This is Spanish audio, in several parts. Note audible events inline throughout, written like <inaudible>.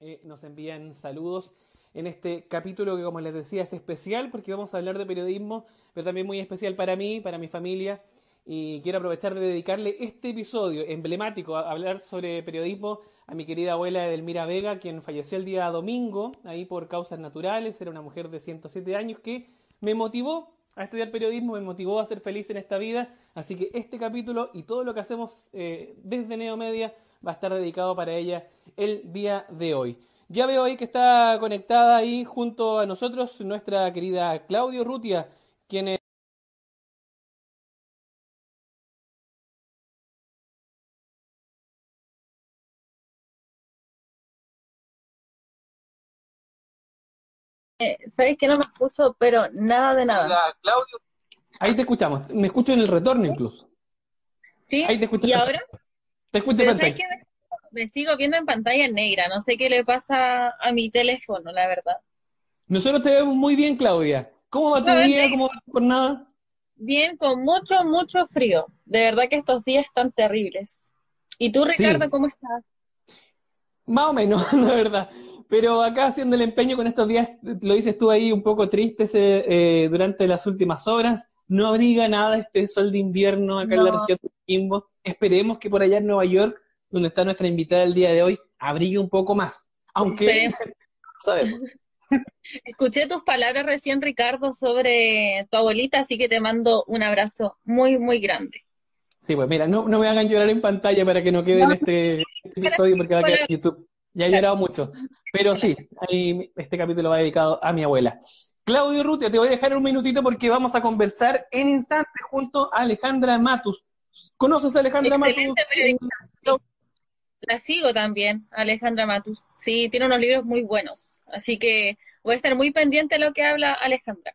eh, nos envían saludos en este capítulo que, como les decía, es especial porque vamos a hablar de periodismo, pero también muy especial para mí, para mi familia. Y quiero aprovechar de dedicarle este episodio emblemático a hablar sobre periodismo a mi querida abuela Edelmira Vega, quien falleció el día domingo, ahí por causas naturales. Era una mujer de 107 años que me motivó a estudiar periodismo, me motivó a ser feliz en esta vida. Así que este capítulo y todo lo que hacemos eh, desde Neomedia va a estar dedicado para ella el día de hoy. Ya veo ahí que está conectada ahí junto a nosotros nuestra querida Claudio Rutia, quien es Eh, Sabes que no me escucho, pero nada de nada. Hola, Claudio. Ahí te escuchamos. Me escucho en el retorno incluso. ¿Sí? Ahí te escucho ¿Y ahora? Te escucho Pero ¿sabes perfecto. Me, sigo viendo en pantalla negra. No sé qué le pasa a mi teléfono, la verdad. Nosotros te vemos muy bien, Claudia. ¿Cómo va tu día? ¿Cómo va tu jornada? Bien, con mucho, mucho frío. De verdad que estos días están terribles. ¿Y tú, Ricardo, Sí. cómo estás? Más o menos, <laughs> la verdad. Pero acá haciendo el empeño con estos días, lo dices tú ahí un poco triste eh, durante las últimas horas. No abriga nada este sol de invierno acá en la región de Esperemos que por allá en Nueva York, donde está nuestra invitada el día de hoy, abrigue un poco más. Aunque <laughs> no sabemos. <laughs> Escuché tus palabras recién, Ricardo, sobre tu abuelita, así que te mando un abrazo muy, muy grande. Sí, pues mira, no, no me hagan llorar en pantalla para que no quede en este <laughs> episodio porque va a quedar en YouTube. Ya he llorado mucho. Pero sí, ahí este capítulo va dedicado a mi abuela. Claudio Rutia, te voy a dejar un minutito porque vamos a conversar en instantes junto a Alejandra Matus. ¿Conoces a Alejandra Excelente Matus? sí. La sigo también, Alejandra Matus. Sí, tiene unos libros muy buenos. Así que voy a estar muy pendiente de lo que habla Alejandra.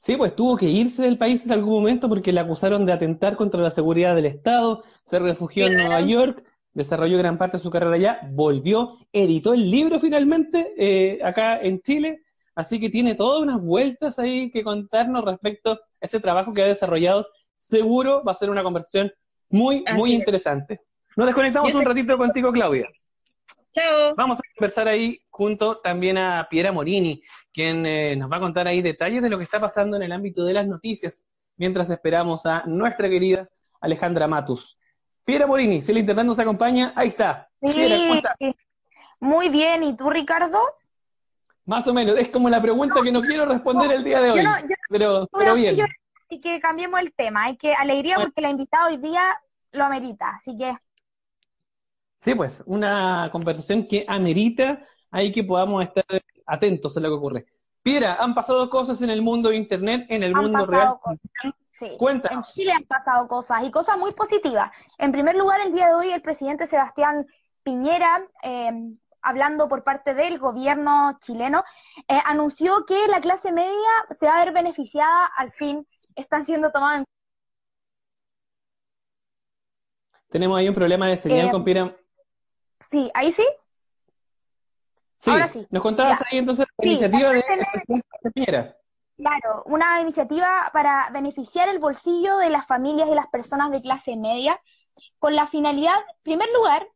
Sí, pues tuvo que irse del país en algún momento porque la acusaron de atentar contra la seguridad del Estado, se refugió en. Nueva York, desarrolló gran parte de su carrera allá, volvió, editó el libro finalmente eh, acá en Chile, así que tiene todas unas vueltas ahí que contarnos respecto a ese trabajo que ha desarrollado. Seguro va a ser una conversación muy, Así muy es. interesante. Nos desconectamos un ratito contigo, Claudia. Chao. Vamos a conversar ahí junto también a Piera Morini, quien eh, nos va a contar ahí detalles de lo que está pasando en el ámbito de las noticias, mientras esperamos a nuestra querida Alejandra Matus. Piera Morini, si el internet nos acompaña, ahí está. Piera, ¿cómo Sí, muy bien. ¿Y tú, Ricardo? Más o menos, es como la pregunta que no quiero responder el día de hoy, Yo no, yo pero, pero bien. Y que cambiemos el tema. Hay que alegría Bueno. porque la invitada hoy día lo amerita. Así que Sí, pues, una conversación que amerita ahí que podamos estar atentos a lo que ocurre. Piera, han pasado cosas en el mundo de Internet, en el han mundo real. cosas. Sí. En. Chile han pasado cosas y cosas muy positivas. En primer lugar, el día de hoy el presidente Sebastián Piñera, eh, hablando por parte del gobierno chileno, eh, anunció que la clase media se va a ver beneficiada, al fin están siendo tomados en Tenemos ahí un problema de señal Eh, con Piera. Sí, ahí sí. Sí, ahora sí. nos contabas Ya. ahí entonces la Sí, iniciativa de presidente Piñera. Claro, una iniciativa para beneficiar el bolsillo de las familias y las personas de clase media, con la finalidad, en primer lugar,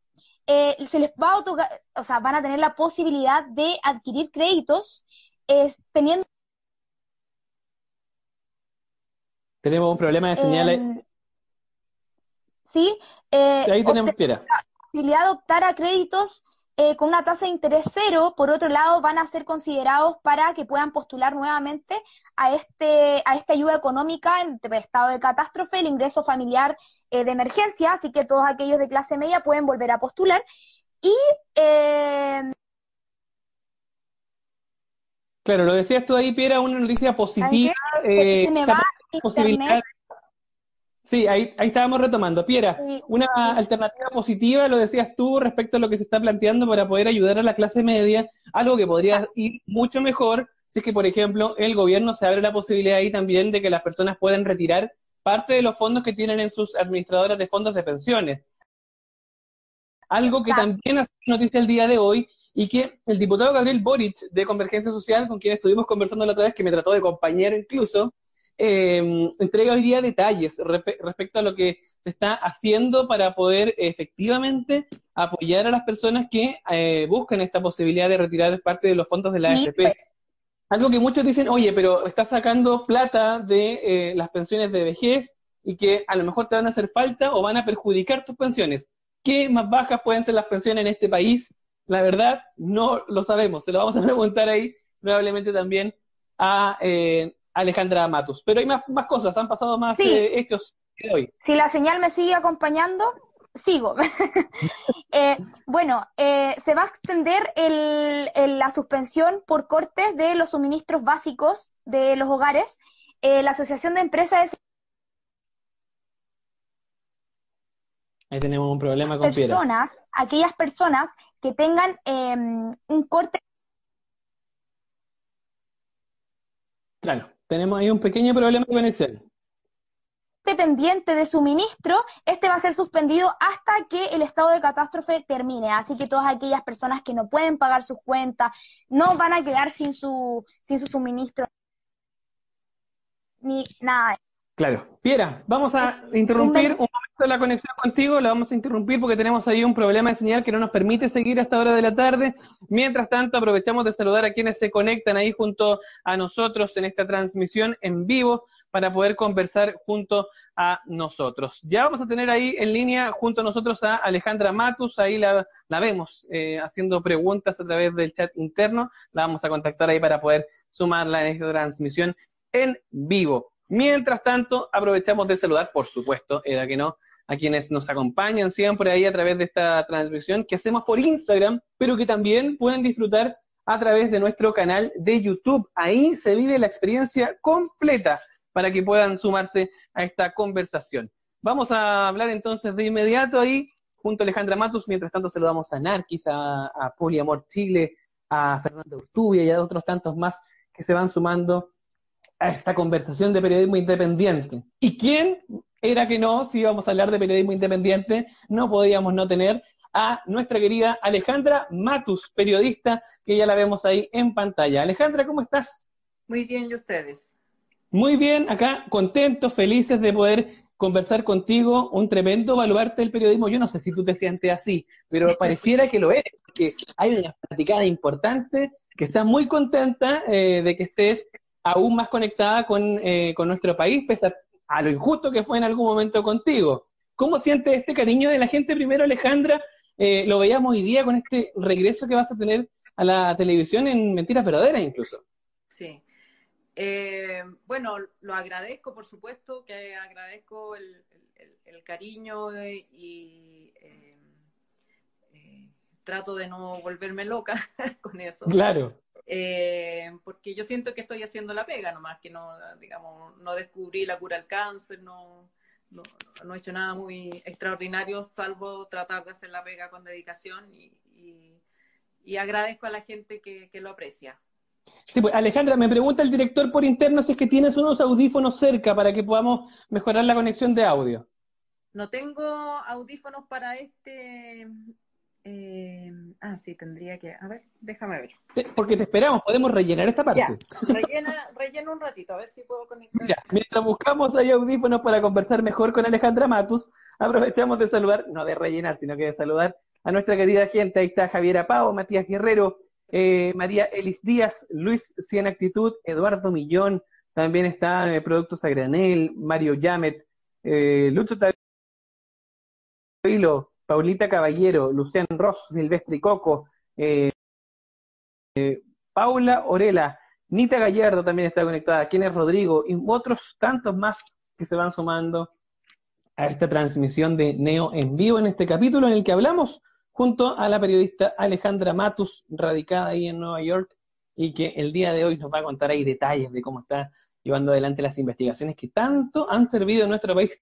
eh, se les va a otorgar, o sea, van a tener la posibilidad de adquirir créditos eh, teniendo Tenemos un problema de señal. ahí. em, sí, eh, ahí tenemos Piera. la posibilidad de optar a créditos eh, con una tasa de interés cero, por otro lado, van a ser considerados para que puedan postular nuevamente a este, a esta ayuda económica en estado de catástrofe, el ingreso familiar eh, de emergencia, así que todos aquellos de clase media pueden volver a postular. Y eh, Claro, lo decías tú ahí, Piera, una noticia positiva. eh, se me va posibilidad. Sí, ahí, ahí estábamos retomando. Piera, Sí, una sí. alternativa positiva, lo decías tú, respecto a lo que se está planteando para poder ayudar a la clase media, algo que podría ir mucho mejor si es que, por ejemplo, el gobierno se abre la posibilidad ahí también de que las personas puedan retirar parte de los fondos que tienen en sus administradoras de fondos de pensiones. Algo que Exacto. también hace noticia el día de hoy y que el diputado Gabriel Boric de Convergencia Social, con quien estuvimos conversando la otra vez, que me trató de compañero incluso, eh, entrega hoy día detalles respecto a lo que se está haciendo para poder efectivamente apoyar a las personas que eh, buscan esta posibilidad de retirar parte de los fondos de la AFP. Algo que muchos dicen, oye, pero estás sacando plata de eh, las pensiones de vejez y que a lo mejor te van a hacer falta o van a perjudicar tus pensiones. ¿Qué más bajas pueden ser las pensiones en este país? La verdad, no lo sabemos. Se lo vamos a preguntar ahí probablemente también a eh, Alejandra Matus. Pero hay más, más cosas, han pasado más eh, hechos de hoy. Si la señal me sigue acompañando, sigo. <laughs> Eh, bueno, se va a extender el, la suspensión por cortes de los suministros básicos de los hogares. la Asociación de Empresas Ahí tenemos un problema con personas, aquellas personas que tengan em, un corte. Claro, tenemos ahí un pequeño problema de conexión. Pendiente de suministro, este va a ser suspendido hasta que el estado de catástrofe termine. Así que todas aquellas personas que no pueden pagar sus cuentas no van a quedar sin su, sin su suministro ni nada. Claro. Piera, vamos a interrumpir un la conexión contigo, la vamos a interrumpir porque tenemos ahí un problema de señal que no nos permite seguir hasta hora de la tarde. Mientras tanto, aprovechamos de saludar a quienes se conectan ahí junto a nosotros en esta transmisión en vivo para poder conversar junto a nosotros. Ya vamos a tener ahí en línea junto a nosotros a Alejandra Matus, ahí la, vemos eh, haciendo preguntas a través del chat interno, la vamos a contactar ahí para poder sumarla en esta transmisión en vivo. Mientras tanto, aprovechamos de saludar, por supuesto, era que no, a quienes nos acompañan siempre ahí a través de esta transmisión que hacemos por Instagram, pero que también pueden disfrutar a través de nuestro canal de YouTube. Ahí se vive la experiencia completa para que puedan sumarse a esta conversación. Vamos a hablar entonces de inmediato ahí, junto a Alejandra Matus. Mientras tanto, saludamos a Narquis, a, a Poliamor Chile, a Fernando Urtubia y a otros tantos más que se van sumando a esta conversación de periodismo independiente. ¿Y quién era que no, si íbamos a hablar de periodismo independiente, no podíamos no tener a nuestra querida Alejandra Matus, periodista, que ya la vemos ahí en pantalla. Alejandra, ¿cómo estás? Muy bien, ¿y ustedes? Muy bien, acá contentos, felices de poder conversar contigo, un tremendo baluarte del periodismo. Yo no sé si tú te sientes así, pero <laughs> pareciera que lo eres, porque hay una platicada importante, que está muy contenta eh, de que estés aún más conectada con, eh, con nuestro país, pese a, lo injusto que fue en algún momento contigo. ¿Cómo sientes este cariño de la gente primero, Alejandra? Eh, lo veíamos hoy día con este regreso que vas a tener a la televisión en Mentiras Verdaderas incluso. Sí. Eh, bueno, lo agradezco, por supuesto, que agradezco el, cariño y trato de no volverme loca <laughs> con eso. Claro. Eh, porque yo siento que estoy haciendo la pega nomás, que no, digamos, no descubrí la cura al cáncer, no, no, he hecho nada muy extraordinario, salvo tratar de hacer la pega con dedicación y, agradezco a la gente que, lo aprecia. Sí, pues Alejandra, me pregunta el director por interno si es que tienes unos audífonos cerca para que podamos mejorar la conexión de audio. No tengo audífonos para este eh, ah, sí, tendría que. A ver, déjame ver. Porque te esperamos, podemos rellenar esta parte. Ya, rellena, rellena un ratito, a ver si puedo conectar. Mientras buscamos ahí audífonos para conversar mejor con Alejandra Matus, aprovechamos de saludar, no de rellenar, sino que de saludar a nuestra querida gente. Ahí está Javiera Pau, Matías Guerrero, eh, María Elis Díaz, Luis Cien Actitud, Eduardo Millón, también está eh, Productos a Granel, Mario Yamet, eh, Lucho Tavilo, Paulita Caballero, Lucián Ross, Silvestre Coco, eh, eh, Paula Orela, Nita Gallardo también está conectada, quién es Rodrigo, y otros tantos más que se van sumando a esta transmisión de Neo en vivo en este capítulo en el que hablamos junto a la periodista Alejandra Matus, radicada ahí en Nueva York, y que el día de hoy nos va a contar ahí detalles de cómo está llevando adelante las investigaciones que tanto han servido en nuestro país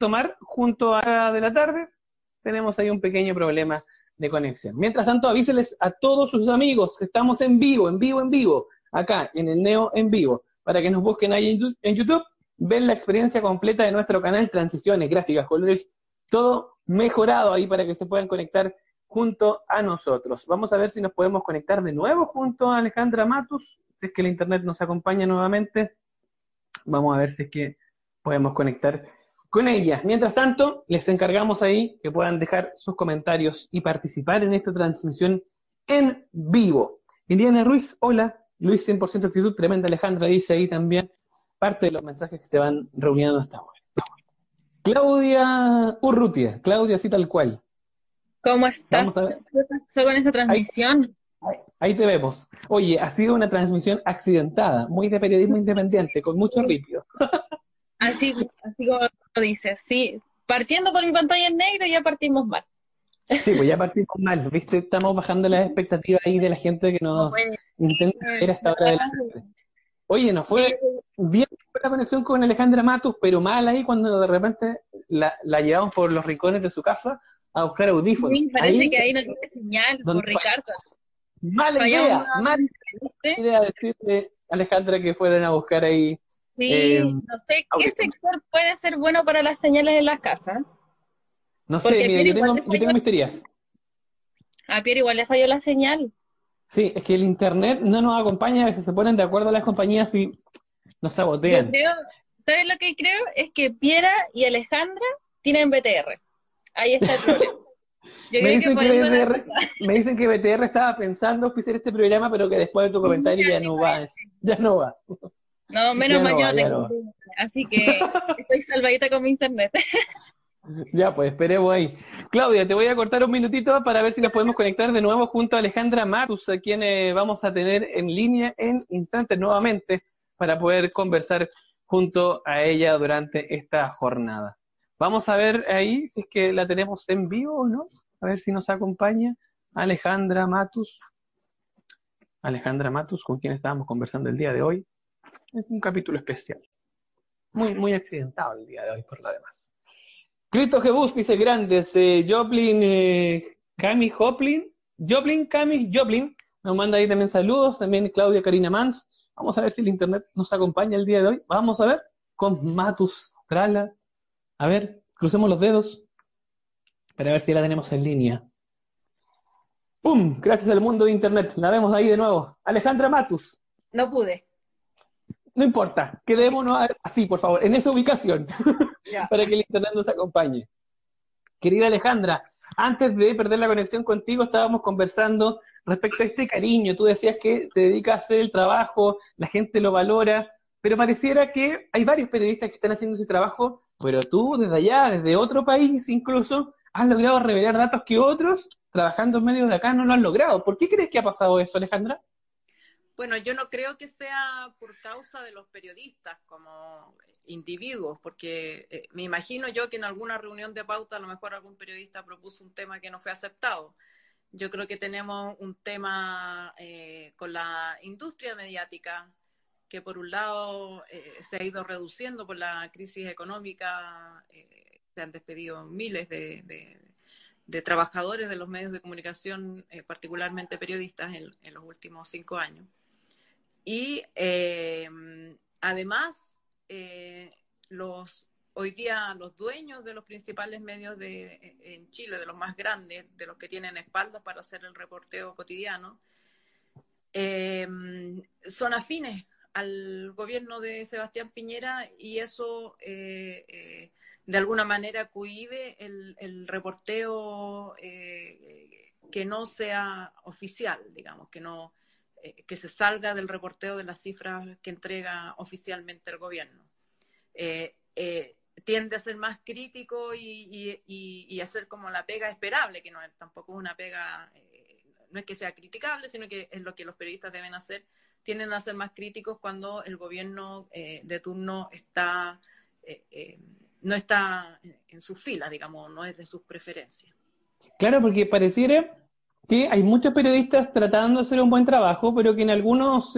tomar junto a de la tarde, tenemos ahí un pequeño problema de conexión. Mientras tanto, avíseles a todos sus amigos que estamos en vivo, en vivo, en vivo, acá en el Neo en vivo, para que nos busquen ahí en YouTube, ven la experiencia completa de nuestro canal, transiciones, gráficas, colores, todo mejorado ahí para que se puedan conectar junto a nosotros. Vamos a ver si nos podemos conectar de nuevo junto a Alejandra Matus, si es que el internet nos acompaña nuevamente. Vamos a ver si es que podemos conectar con ella. Mientras tanto, les encargamos ahí que puedan dejar sus comentarios y participar en esta transmisión en vivo. Indiana Ruiz, hola. Luis 100% actitud, tremenda Alejandra dice ahí también parte de los mensajes que se van reuniendo hasta ahora. Claudia Urrutia, Claudia así tal cual. ¿Cómo estás? ¿Qué pasó con esta transmisión? Ahí, te vemos. Oye, ha sido una transmisión accidentada, muy de periodismo independiente, con mucho ripio. Así, así como lo dices, sí. Partiendo por mi pantalla en negro ya partimos mal. Sí, pues ya partimos mal, ¿viste? Estamos bajando las expectativas ahí de la gente que nos intenta ver hasta ahora de la Oye, nos fue bien la conexión con Alejandra Matus, pero mal ahí cuando de repente la, la llevamos por los rincones de su casa a buscar audífonos. Sí, parece que ahí no tiene señal, por Ricardo. Mala idea, mala idea decirle a Alejandra que fueran a buscar ahí. Sí, eh, no sé, ¿qué sector puede ser bueno para las señales en las casas? No sé, mira, yo tengo, yo tengo misterias. A Pierre igual le falló la señal. Sí, es que el internet no nos acompaña, a veces se ponen de acuerdo las compañías y nos sabotean. Creo, ¿sabes lo que creo? Es que Piera y Alejandra tienen BTR. Ahí está el <laughs> problema. <laughs> me, dicen que, BTR, me dicen que BTR estaba pensando auspiciar este programa, pero que después de tu comentario ya no va. Ya no va. No, menos mal yo no tengo. Así que estoy salvadita con mi internet. <laughs> Ya, pues esperemos ahí. Claudia, te voy a cortar un minutito para ver si nos podemos conectar de nuevo junto a Alejandra Matus, a quien eh, vamos a tener en línea en instantes nuevamente para poder conversar junto a ella durante esta jornada. Vamos a ver ahí si es que la tenemos en vivo o no. A ver si nos acompaña Alejandra Matus. Alejandra Matus, con quien estábamos conversando el día de hoy. Es un capítulo especial. Muy, muy accidentado el día de hoy, por lo demás. Cristo Jebus dice grandes. Eh, Joplin, eh, Cami Joplin. Joplin, Cami Joplin. Nos manda ahí también saludos. También Claudia Karina Mans. Vamos a ver si el internet nos acompaña el día de hoy. Vamos a ver con Matus Trala. A ver, crucemos los dedos para ver si la tenemos en línea. ¡Pum! Gracias al mundo de Internet. La vemos ahí de nuevo. Alejandra Matus. No pude. No importa. Quedémonos así, por favor, en esa ubicación. <laughs> para que el Internet nos acompañe. Querida Alejandra, antes de perder la conexión contigo, estábamos conversando respecto a este cariño. Tú decías que te dedicas a hacer el trabajo, la gente lo valora, pero pareciera que hay varios periodistas que están haciendo ese trabajo pero tú desde allá, desde otro país incluso, has logrado revelar datos que otros, trabajando en medios de acá, no lo han logrado. ¿Por qué crees que ha pasado eso, Alejandra? Bueno, yo no creo que sea por causa de los periodistas como individuos, porque eh, me imagino yo que en alguna reunión de pauta a lo mejor algún periodista propuso un tema que no fue aceptado. Yo creo que tenemos un tema eh, con la industria mediática que por un lado eh, se ha ido reduciendo por la crisis económica, se han despedido miles de, trabajadores de los medios de comunicación, particularmente periodistas, en, los últimos cinco años. Y además, los hoy día los dueños de los principales medios de, en Chile, de los más grandes, de los que tienen espaldas para hacer el reporteo cotidiano, son afines al gobierno de Sebastián Piñera y eso eh, eh, de alguna manera cohibe el, reporteo eh, que no sea oficial, digamos, que no que se salga del reporteo de las cifras que entrega oficialmente el gobierno. tiende a ser más crítico y, y, a ser como la pega esperable, que no tampoco es una pega, no es que sea criticable, sino que es lo que los periodistas deben hacer tienden a ser más críticos cuando el gobierno eh, de turno está eh, eh, no está en sus filas, digamos, no es de sus preferencias. Claro, porque pareciera que hay muchos periodistas tratando de hacer un buen trabajo, pero que en algunos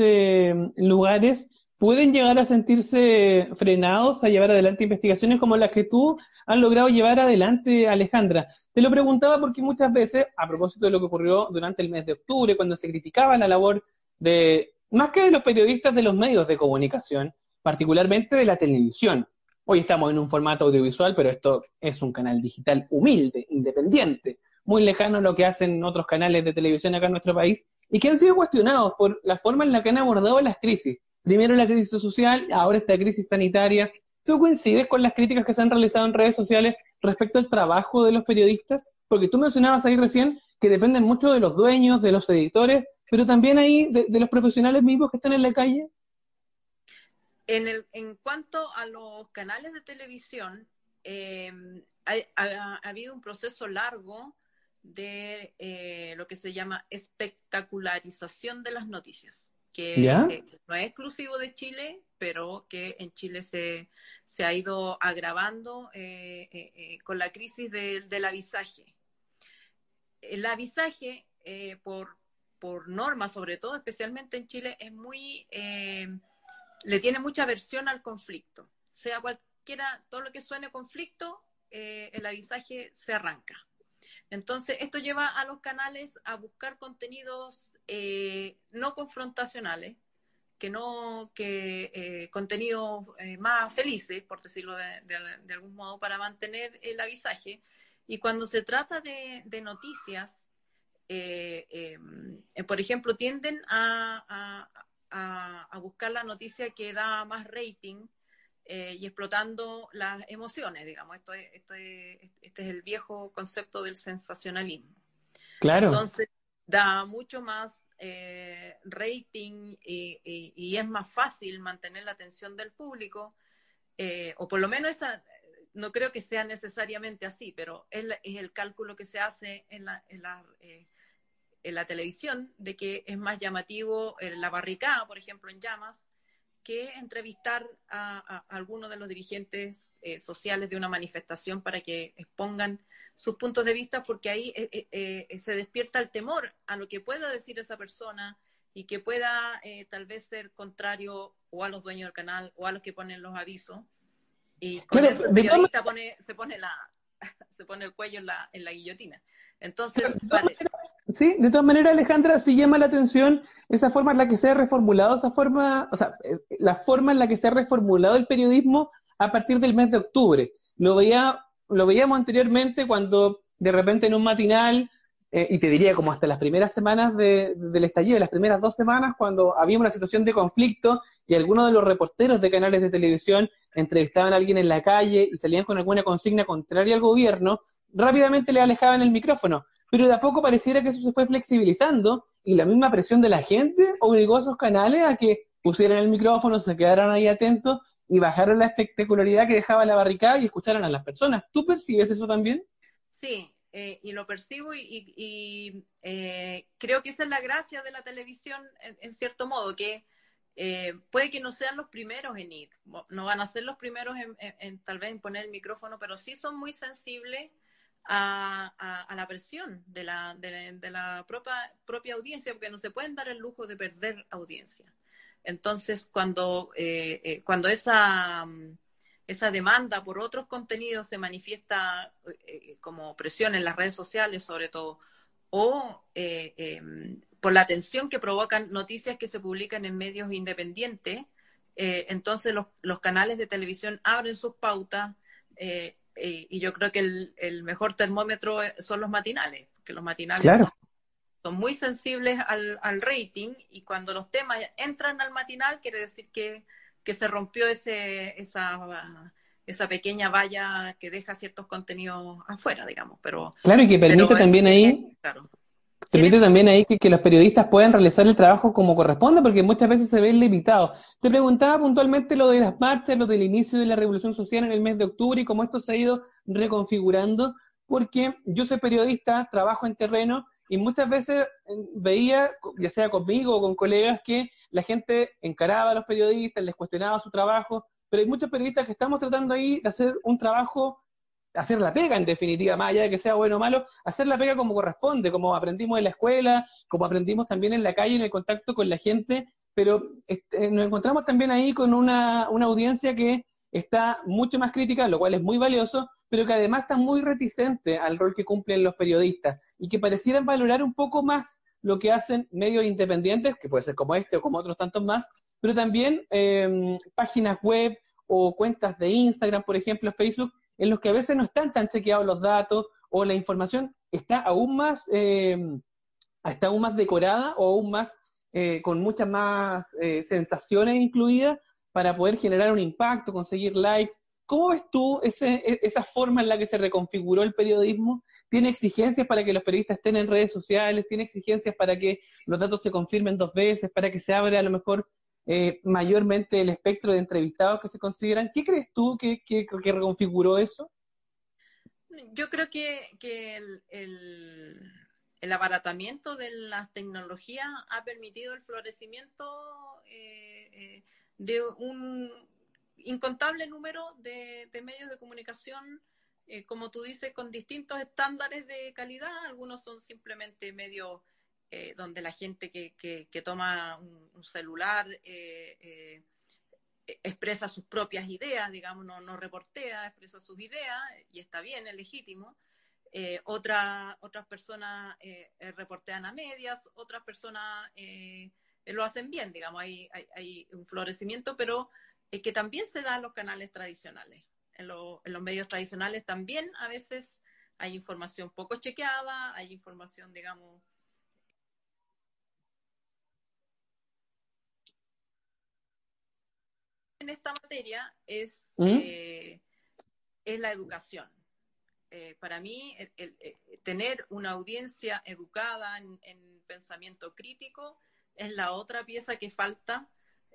lugares pueden llegar a sentirse frenados a llevar adelante investigaciones como las que tú has logrado llevar adelante, Alejandra. Te lo preguntaba porque muchas veces, a propósito de lo que ocurrió durante el mes de octubre, cuando se criticaba la labor de más que de los periodistas de los medios de comunicación, particularmente de la televisión. Hoy estamos en un formato audiovisual, pero esto es un canal digital humilde, independiente, muy lejano lo que hacen otros canales de televisión acá en nuestro país, y que han sido cuestionados por la forma en la que han abordado las crisis. Primero la crisis social, ahora esta crisis sanitaria. ¿Tú coincides con las críticas que se han realizado en redes sociales respecto al trabajo de los periodistas? Porque tú mencionabas ahí recién que dependen mucho de los dueños, de los editores, pero también ahí de, los profesionales mismos que están en la calle. En, el, en cuanto a los canales de televisión, eh, ha, habido un proceso largo de eh, lo que se llama espectacularización de las noticias, que, no es exclusivo de Chile, pero que en Chile se, se ha ido agravando eh, eh, con la crisis del avisaje. El avisaje, por, por norma, sobre todo, especialmente en Chile, es muy, le tiene mucha aversión al conflicto. Sea cualquiera, todo lo que suene conflicto, el avisaje se arranca. Entonces, esto lleva a los canales a buscar contenidos eh, no confrontacionales, que no, que eh, contenidos eh, más felices, por decirlo de, algún modo, para mantener el avisaje. Y cuando se trata de, noticias, por ejemplo, tienden a, a, buscar la noticia que da más rating eh, y explotando las emociones, digamos. Esto es, esto este es el viejo concepto del sensacionalismo. Claro. Entonces, da mucho más eh, rating y, es más fácil mantener la atención del público, eh, o por lo menos esa, no creo que sea necesariamente así, pero es, es el cálculo que se hace en la, en la, en la televisión de que es más llamativo la barricada, por ejemplo, en llamas, que entrevistar a, algunos de los dirigentes eh, sociales de una manifestación para que expongan sus puntos de vista, porque ahí eh, eh, se despierta el temor a lo que pueda decir esa persona y que pueda tal vez ser contrario o a los dueños del canal o a los que ponen los avisos. Y con eso el periodista se, pone la, <laughs> se pone el cuello en la, en la guillotina. Entonces, vale. Sí, de todas maneras, Alejandra, sí llama la atención esa forma en la que se ha reformulado, esa forma, o sea, la forma en la que se ha reformulado el periodismo a partir del mes de octubre. Lo veía, lo veíamos anteriormente cuando de repente en un matinal, eh, y te diría como hasta las primeras semanas del estallido, las primeras dos semanas, cuando había una situación de conflicto y algunos de los reporteros de canales de televisión entrevistaban a alguien en la calle y salían con alguna consigna contraria al gobierno, rápidamente le alejaban el micrófono pero de a poco pareciera que eso se fue flexibilizando y la misma presión de la gente obligó a esos canales a que pusieran el micrófono, se quedaran ahí atentos y bajaran la espectacularidad que dejaba la barricada y escucharan a las personas. ¿Tú percibes eso también? Sí, eh, y lo percibo y, eh, creo que esa es la gracia de la televisión en, cierto modo, que eh, puede que no sean los primeros en ir, no van a ser los primeros en, tal vez en poner el micrófono, pero sí son muy sensibles a, la presión de la, de, la propia, propia, audiencia, porque no se pueden dar el lujo de perder audiencia. Entonces, cuando, eh, eh, cuando esa, esa demanda por otros contenidos se manifiesta eh, como presión en las redes sociales, sobre todo, o em, por la atención que provocan noticias que se publican en medios independientes, entonces los, los, canales de televisión abren sus pautas, y yo creo que el, mejor termómetro eh, son los matinales, porque los matinales son, muy sensibles al, rating y cuando los temas entran al matinal quiere decir que, que se rompió ese, esa, esa pequeña valla que deja ciertos contenidos afuera, digamos. Pero, claro, y que permite también ahí... Claro Permite también ahí que, los periodistas puedan realizar el trabajo como corresponde, porque muchas veces se ven limitados. Te preguntaba puntualmente lo de las marchas, lo del inicio de la revolución social en el mes de octubre y cómo esto se ha ido reconfigurando, porque yo soy periodista, trabajo en terreno y muchas veces eh, veía, ya sea conmigo o con colegas, que la gente encaraba a los periodistas, les cuestionaba su trabajo, pero hay muchos periodistas que estamos tratando ahí de hacer un trabajo hacer la pega en definitiva, más allá de que sea bueno o malo, hacer la pega como corresponde, como aprendimos en la escuela, como aprendimos también en la calle, en el contacto con la gente, pero este, nos encontramos también ahí con una, una audiencia que está mucho más crítica, lo cual es muy valioso, pero que además está muy reticente al rol que cumplen los periodistas y que parecieran valorar un poco más lo que hacen medios independientes, que puede ser como este o como otros tantos más, pero también em, páginas web o cuentas de Instagram, por ejemplo, Facebook, en los que a veces no están tan chequeados los datos o la información está aún más, em, está aún más decorada o aún más, eh, con muchas más eh, sensaciones incluidas para poder generar un impacto, conseguir likes. ¿Cómo ves tú ese, e, esa forma en la que se reconfiguró el periodismo? ¿Tiene exigencias para que los periodistas estén en redes sociales? ¿Tiene exigencias para que los datos se confirmen dos veces? ¿Para que se abra a lo mejor eh, mayormente el espectro de entrevistados que se consideran? ¿Qué crees tú que, que, reconfiguró eso? Yo creo que, que el, abaratamiento de las tecnologías ha permitido el florecimiento eh, eh de un incontable número de, medios de comunicación, eh, como tú dices, con distintos estándares de calidad. Algunos son simplemente medios eh, donde la gente que, que, toma un, celular eh, expresa sus propias ideas, digamos, no, no, reportea, expresa sus ideas y está bien, es legítimo. Otra, otras personas reportean a medias, otras personas lo hacen bien, digamos, hay, hay, un florecimiento, pero es que también se da en los canales tradicionales. En, en, los medios tradicionales también a veces hay información poco chequeada, hay información, digamos, en esta materia es, ¿Mm? eh, es la educación. Eh, para mí, tener una audiencia educada en, en pensamiento crítico es la otra pieza que falta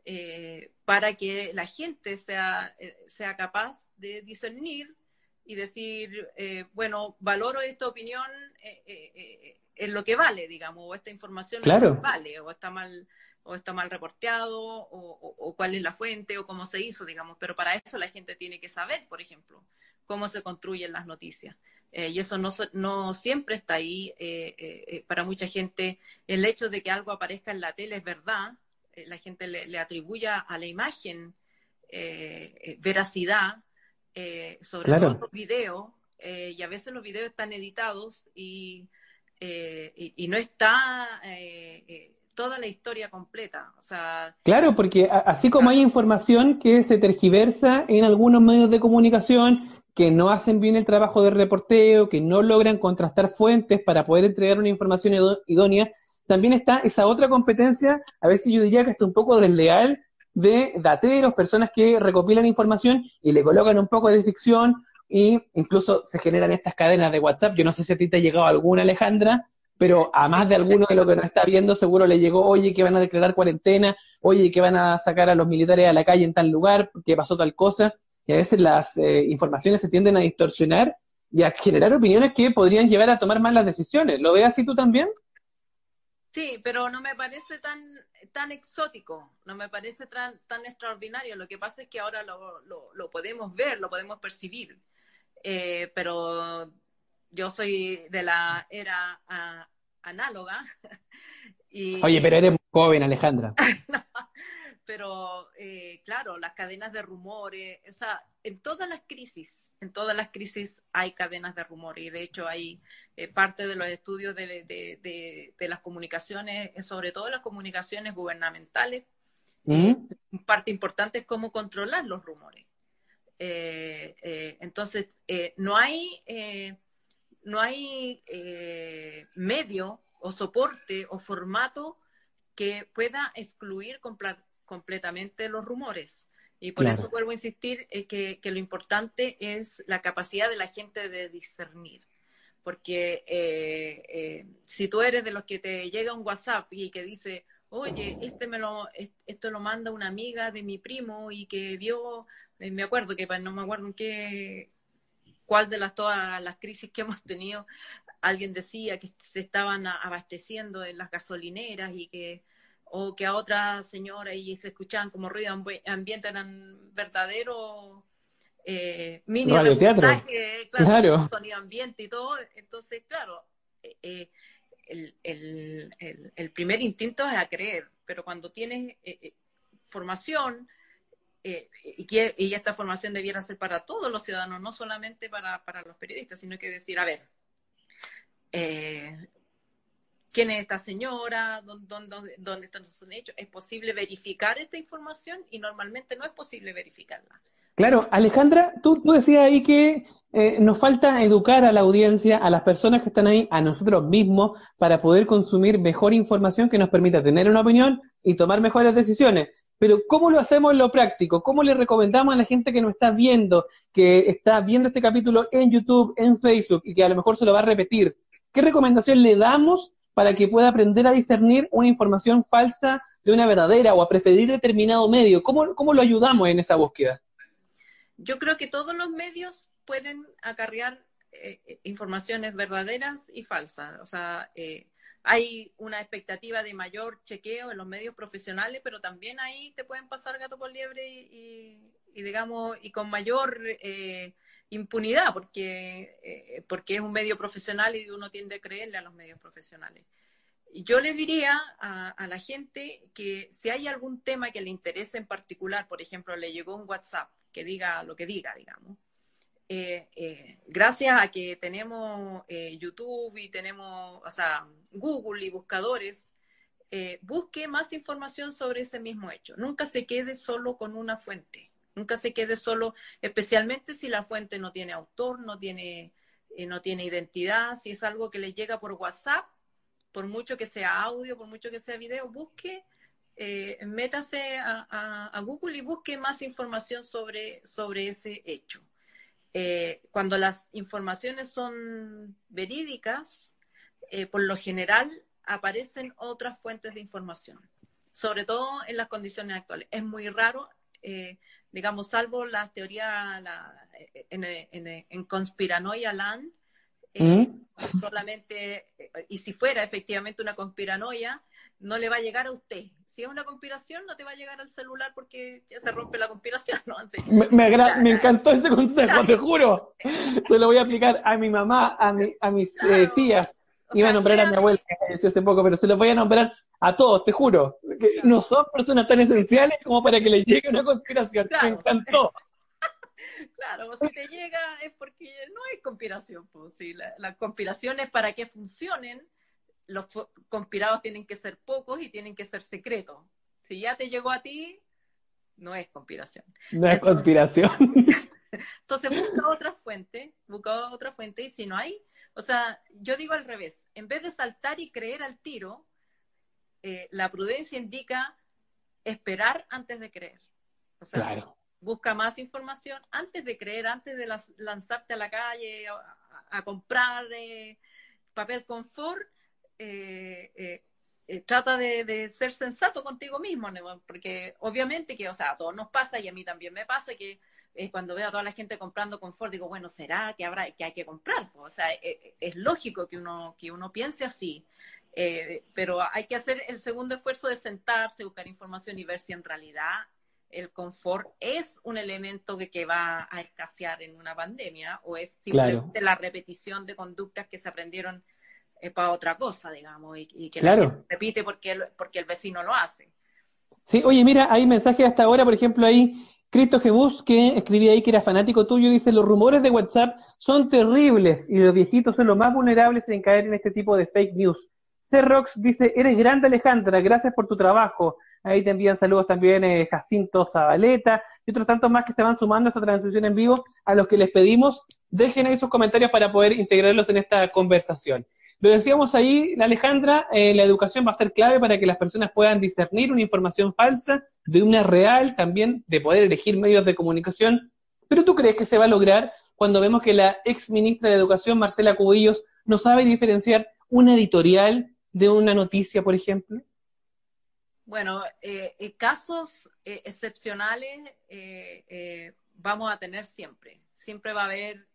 eh, para que la gente sea, eh, sea capaz de discernir y decir, eh, bueno, valoro esta opinión en lo que vale, digamos, o esta información claro. vale, o está mal o está mal reporteado, o, cuál es la fuente, o cómo se hizo, digamos. Pero para eso la gente tiene que saber, por ejemplo, cómo se construyen las noticias. Eh, y eso no, no, siempre está ahí. Eh, eh, para mucha gente, el hecho de que algo aparezca en la tele es verdad. la gente le, atribuye a la imagen veracidad, sobre todo los videos, y a veces los videos están editados y, y, no está toda la historia completa. O sea, claro, porque así como hay información que se tergiversa en algunos medios de comunicación, que no hacen bien el trabajo de reporteo, que no logran contrastar fuentes para poder entregar una información idónea, también está esa otra competencia, a veces yo diría que está un poco desleal, de dateros, personas que recopilan información y le colocan un poco de ficción e incluso se generan estas cadenas de WhatsApp. Yo no sé si a ti te ha llegado alguna, Alejandra, pero a más de alguno de lo que nos está viendo seguro le llegó, oye, que van a declarar cuarentena, oye, que van a sacar a los militares a la calle en tal lugar, que pasó tal cosa y a veces las eh, informaciones se tienden a distorsionar y a generar opiniones que podrían llevar a tomar malas decisiones. ¿Lo ves así tú también? Sí, pero no me parece tan, tan exótico, no me parece tan, tan extraordinario. Lo que pasa es que ahora lo, lo, podemos ver, lo podemos percibir. Eh, pero yo soy de la era análoga. <laughs> y... Oye, pero eres joven, Alejandra. <laughs> pero eh, claro, las cadenas de rumores, o sea, en todas las crisis, en todas las crisis hay cadenas de rumores y de hecho hay eh, parte de los estudios de, de, las comunicaciones, eh, sobre todo las comunicaciones gubernamentales, ¿Mm? parte importante es cómo controlar los rumores. entonces, no hay, no hay medio o soporte o formato que pueda excluir completamente los rumores. Y por eso vuelvo a insistir eh, que, lo importante es la capacidad de la gente de discernir. Porque eh, eh, si tú eres de los que te llega un WhatsApp y que dice, oye, este me lo, esto lo manda una amiga de mi primo y que vio, me acuerdo que no me acuerdo en qué, cuál de las todas las crisis que hemos tenido, alguien decía que se estaban abasteciendo en las gasolineras y que o que a otra señora y se escuchaban como ruido ambiente eran verdaderos eh, mini reportaje, claro, sonido ambiente y todo. Entonces, claro, eh, eh el, el, el, primer instinto es a creer, pero cuando tienes eh, eh, y, que, y esta formación debiera ser para todos los ciudadanos, no solamente para, para los periodistas, sino que decir, a ver, quién es esta señora, dónde, dónde, están sus hechos. Es posible verificar esta información y normalmente no es posible verificarla. Claro, Alejandra, tú, tú decías ahí que eh, nos falta educar a la audiencia, a las personas que están ahí, a nosotros mismos, para poder consumir mejor información que nos permita tener una opinión y tomar mejores decisiones. Pero ¿cómo lo hacemos en lo práctico? ¿Cómo le recomendamos a la gente que nos está viendo, que está viendo este capítulo en YouTube, en Facebook y que a lo mejor se lo va a repetir? ¿Qué recomendación le damos para que pueda aprender a discernir una información falsa de una verdadera o a preferir determinado medio? ¿Cómo, cómo lo ayudamos en esa búsqueda? Yo creo que todos los medios pueden acarrear eh, eh, informaciones verdaderas y falsas. O sea, eh, hay una expectativa de mayor chequeo en los medios profesionales, pero también ahí te pueden pasar gato por liebre y, digamos, y con mayor eh, impunidad, porque, eh, porque es un medio profesional y uno tiende a creerle a los medios profesionales. Yo le diría a, a, la gente que si hay algún tema que le interese en particular, por ejemplo, le llegó un WhatsApp que diga lo que diga, digamos, eh, eh, gracias a que tenemos eh, YouTube y tenemos, o sea, Google y buscadores, busque más información sobre ese mismo hecho. Nunca se quede solo con una fuente. Nunca se quede solo, especialmente si la fuente no tiene autor, no tiene, no tiene identidad, si es algo que le llega por WhatsApp, por mucho que sea audio, por mucho que sea video, busque, métase a, a, Google y busque más información sobre, sobre ese hecho. Eh, cuando las informaciones son verídicas, eh, por lo general aparecen otras fuentes de información, sobre todo en las condiciones actuales. Es muy raro, eh, digamos, salvo la teoría la, en, en, en, Conspiranoia Land, ¿Mm? solamente, y si fuera efectivamente una conspiranoia, no le va a llegar a usted, si es una conspiración, no te va a llegar al celular porque ya se rompe la conspiración, ¿no? me, me, encantó ese consejo, te juro. Se lo voy a aplicar a mi mamá, a, mi, a mis eh, tías. Iba a nombrar a mi abuela, que hace poco, pero se los voy a nombrar a todos, te juro. Que no son personas tan esenciales como para que les llegue una conspiración. Me encantó. <laughs> Claro, si te llega es porque no es conspiración, pues, sí, la, la conspiración es para que funcionen los conspirados tienen que ser pocos y tienen que ser secretos. Si ya te llegó a ti, no es conspiración. No es conspiración. <laughs> Entonces busca otra fuente, busca otra fuente y si no hay, o sea, yo digo al revés, en vez de saltar y creer al tiro, eh, la prudencia indica esperar antes de creer. O sea, busca más información antes de creer, antes de lanzarte a la calle a, comprar eh, papel confort, eh, eh, eh, trata de, ser sensato contigo mismo, porque obviamente que, o sea, a todos nos pasa y a mí también me pasa que cuando veo a toda la gente comprando confort, digo, bueno, ¿será que habrá que hay que comprar? O sea, es lógico que uno, que uno piense así, pero hay que hacer el segundo esfuerzo de sentarse, buscar información y ver si en realidad el confort es un elemento que, que va a escasear en una pandemia o es simplemente la repetición de conductas que se aprendieron es para otra cosa, digamos, y, que la gente repite porque el, porque el vecino lo hace. Sí, oye, mira, hay mensajes hasta ahora, por ejemplo, ahí Cristo Jebus, que escribía ahí que era fanático tuyo, dice, los rumores de WhatsApp son terribles y los viejitos son los más vulnerables en caer en este tipo de fake news. C-Rox dice, eres grande Alejandra, gracias por tu trabajo. Ahí te envían saludos también eh, Jacinto Zabaleta y otros tantos más que se van sumando a esta transmisión en vivo, a los que les pedimos, dejen ahí sus comentarios para poder integrarlos en esta conversación. Lo decíamos ahí, Alejandra, eh, la educación va a ser clave para que las personas puedan discernir una información falsa de una real, también de poder elegir medios de comunicación. Pero ¿tú crees que se va a lograr cuando vemos que la ex ministra de Educación, Marcela Cubillos, no sabe diferenciar una editorial de una noticia, por ejemplo? Bueno, eh, eh casos excepcionales vamos a tener siempre. Siempre va a haber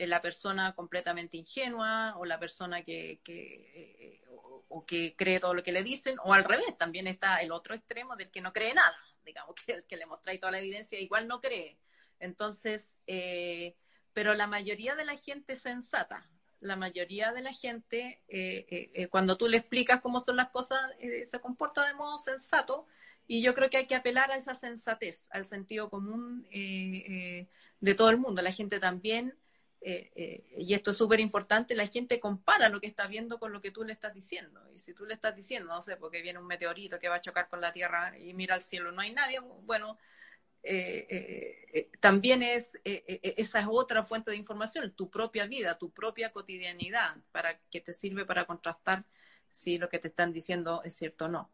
eh, la persona completamente ingenua o la persona que, que eh, o, que cree todo lo que le dicen, o al revés, también está el otro extremo del que no cree nada, <laughs> digamos, que el que le mostráis toda la evidencia igual no cree. Entonces, eh, pero la mayoría de la gente sensata, la mayoría de la gente, cuando tú le explicas cómo son las cosas, se comporta de modo sensato, y yo creo que hay que apelar a esa sensatez, al sentido común de todo el mundo. La gente también eh, eh, y esto es súper importante, la gente compara lo que está viendo con lo que tú le estás diciendo. Y si tú le estás diciendo, no sé, porque viene un meteorito que va a chocar con la Tierra y mira al cielo, no hay nadie, bueno, eh, también es, esa es otra fuente de información, tu propia vida, tu propia cotidianidad, para que te sirve para contrastar si lo que te están diciendo es cierto o no.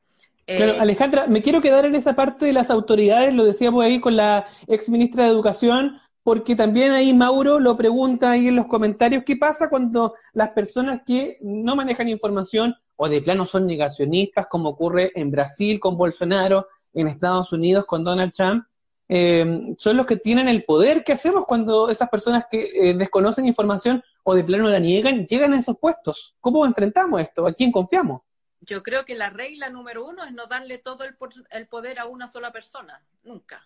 Alejandra, me quiero quedar en esa parte de las autoridades, lo decíamos ahí con la ex ministra de Educación, porque también ahí Mauro lo pregunta ahí en los comentarios, ¿qué pasa cuando las personas que no manejan información o de plano son negacionistas, como ocurre en Brasil con Bolsonaro, en Estados Unidos con Donald Trump, eh, son los que tienen el poder? ¿Qué hacemos cuando esas personas que eh, desconocen información o de plano la niegan llegan a esos puestos? ¿Cómo enfrentamos esto? ¿A quién confiamos? Yo creo que la regla número uno es no darle todo el poder a una sola persona, nunca.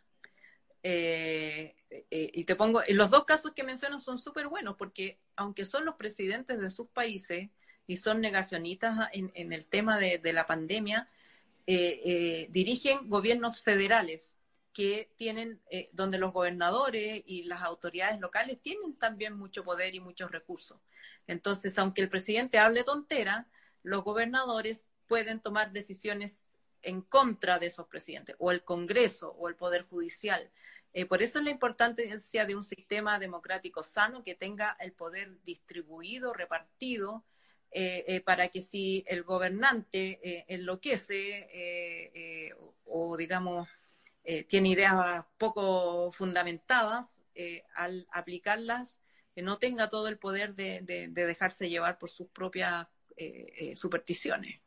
Eh, eh, y te pongo, los dos casos que menciono son súper buenos porque aunque son los presidentes de sus países y son negacionistas en, el tema de, la pandemia, eh, dirigen gobiernos federales que tienen, donde los gobernadores y las autoridades locales tienen también mucho poder y muchos recursos. Entonces, aunque el presidente hable tontera, los gobernadores pueden tomar decisiones en contra de esos presidentes, o el Congreso, o el Poder Judicial. Eh, por eso es la importancia de un sistema democrático sano que tenga el poder distribuido, repartido, eh, eh, para que si el gobernante enloquece o, digamos, tiene ideas poco fundamentadas, al aplicarlas, no tenga todo el poder de, de dejarse llevar por sus propias supersticiones.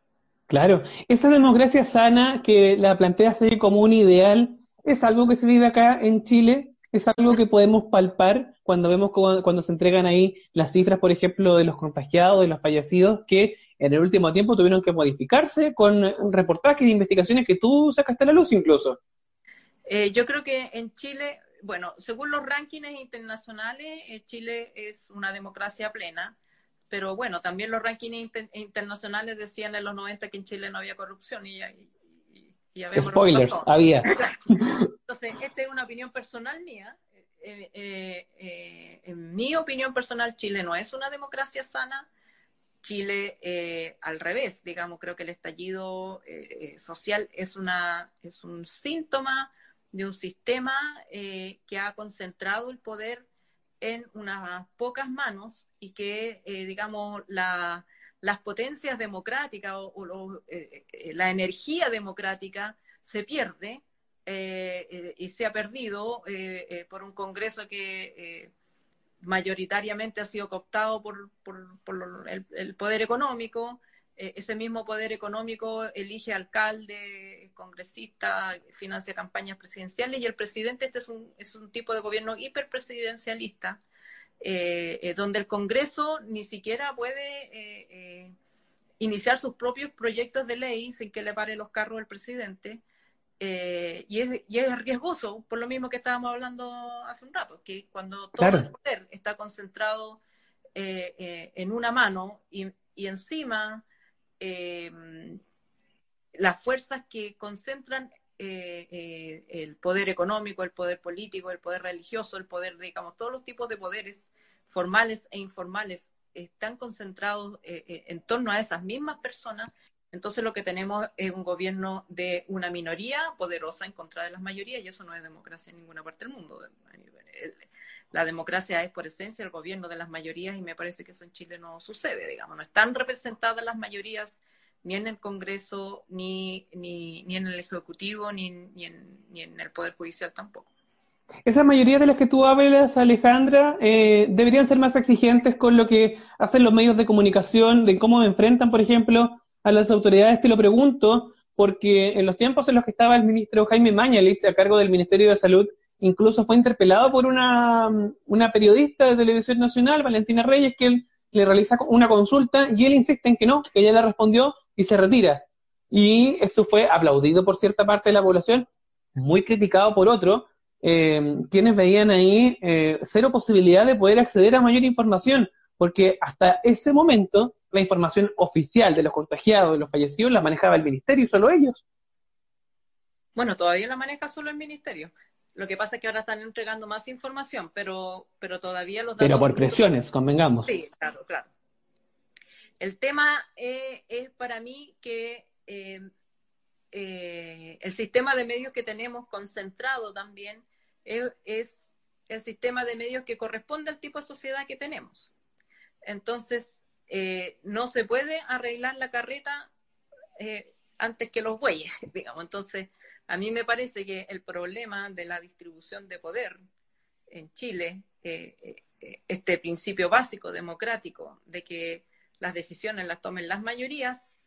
Claro, esa democracia sana que la plantea así como un ideal es algo que se vive acá en Chile, es algo que podemos palpar cuando vemos cuando se entregan ahí las cifras, por ejemplo, de los contagiados, de los fallecidos, que en el último tiempo tuvieron que modificarse con reportajes y investigaciones que tú sacaste a la luz incluso. Eh, yo creo que en Chile, bueno, según los rankings internacionales, eh, Chile es una democracia plena pero bueno, también los rankings internacionales decían en los 90 que en Chile no había corrupción y, y, Spoilers, había. <laughs> Entonces, esta es una opinión personal mía. Eh, eh, eh, en mi opinión personal, Chile no es una democracia sana. Chile, al revés, digamos, creo que el estallido social es, una, es un síntoma de un sistema que ha concentrado el poder en unas pocas manos y que, digamos, la, las potencias democráticas o, eh, eh, la energía democrática se pierde y se ha perdido por un Congreso que mayoritariamente ha sido cooptado por, el, poder económico, eh, ese mismo poder económico elige alcalde, congresista, financia campañas presidenciales y el presidente este es un, es un tipo de gobierno hiperpresidencialista, eh, eh, donde el Congreso ni siquiera puede iniciar sus propios proyectos de ley sin que le pare los carros al presidente. y, es, y es riesgoso, por lo mismo que estábamos hablando hace un rato, que cuando todo el poder está concentrado en una mano y, y encima las fuerzas que concentran eh, eh, el poder económico, el poder político, el poder religioso, el poder, digamos, todos los tipos de poderes formales e informales están concentrados eh, en torno a esas mismas personas. Entonces lo que tenemos es un gobierno de una minoría poderosa en contra de las mayorías y eso no es democracia en ninguna parte del mundo. La democracia es por esencia el gobierno de las mayorías y me parece que eso en Chile no sucede, digamos, no están representadas las mayorías ni en el Congreso, ni, ni, ni en el Ejecutivo, ni, ni, en, ni en el Poder Judicial tampoco. Esas mayorías de las que tú hablas, Alejandra, eh, deberían ser más exigentes con lo que hacen los medios de comunicación, de cómo enfrentan, por ejemplo, a las autoridades. Te lo pregunto, porque en los tiempos en los que estaba el ministro Jaime Mañalich a cargo del Ministerio de Salud, incluso fue interpelado por una, una periodista de Televisión Nacional, Valentina Reyes, que él le realiza una consulta y él insiste en que no, que ella le respondió y se retira. Y esto fue aplaudido por cierta parte de la población, muy criticado por otro, eh, quienes veían ahí eh, cero posibilidad de poder acceder a mayor información, porque hasta ese momento la información oficial de los contagiados, de los fallecidos, la manejaba el ministerio y solo ellos. Bueno, todavía la maneja solo el ministerio. Lo que pasa es que ahora están entregando más información, pero, pero todavía los datos... Pero por presiones, convengamos. Sí, claro, claro. El tema eh, es para mí que eh, eh, el sistema de medios que tenemos concentrado también es, el sistema de medios que corresponde al tipo de sociedad que tenemos. Entonces, no se puede arreglar la carreta antes que los bueyes, <laughs> digamos. Entonces, a mí me parece que el problema de la distribución de poder en Chile, este principio básico democrático de que las decisiones las tomen las mayorías,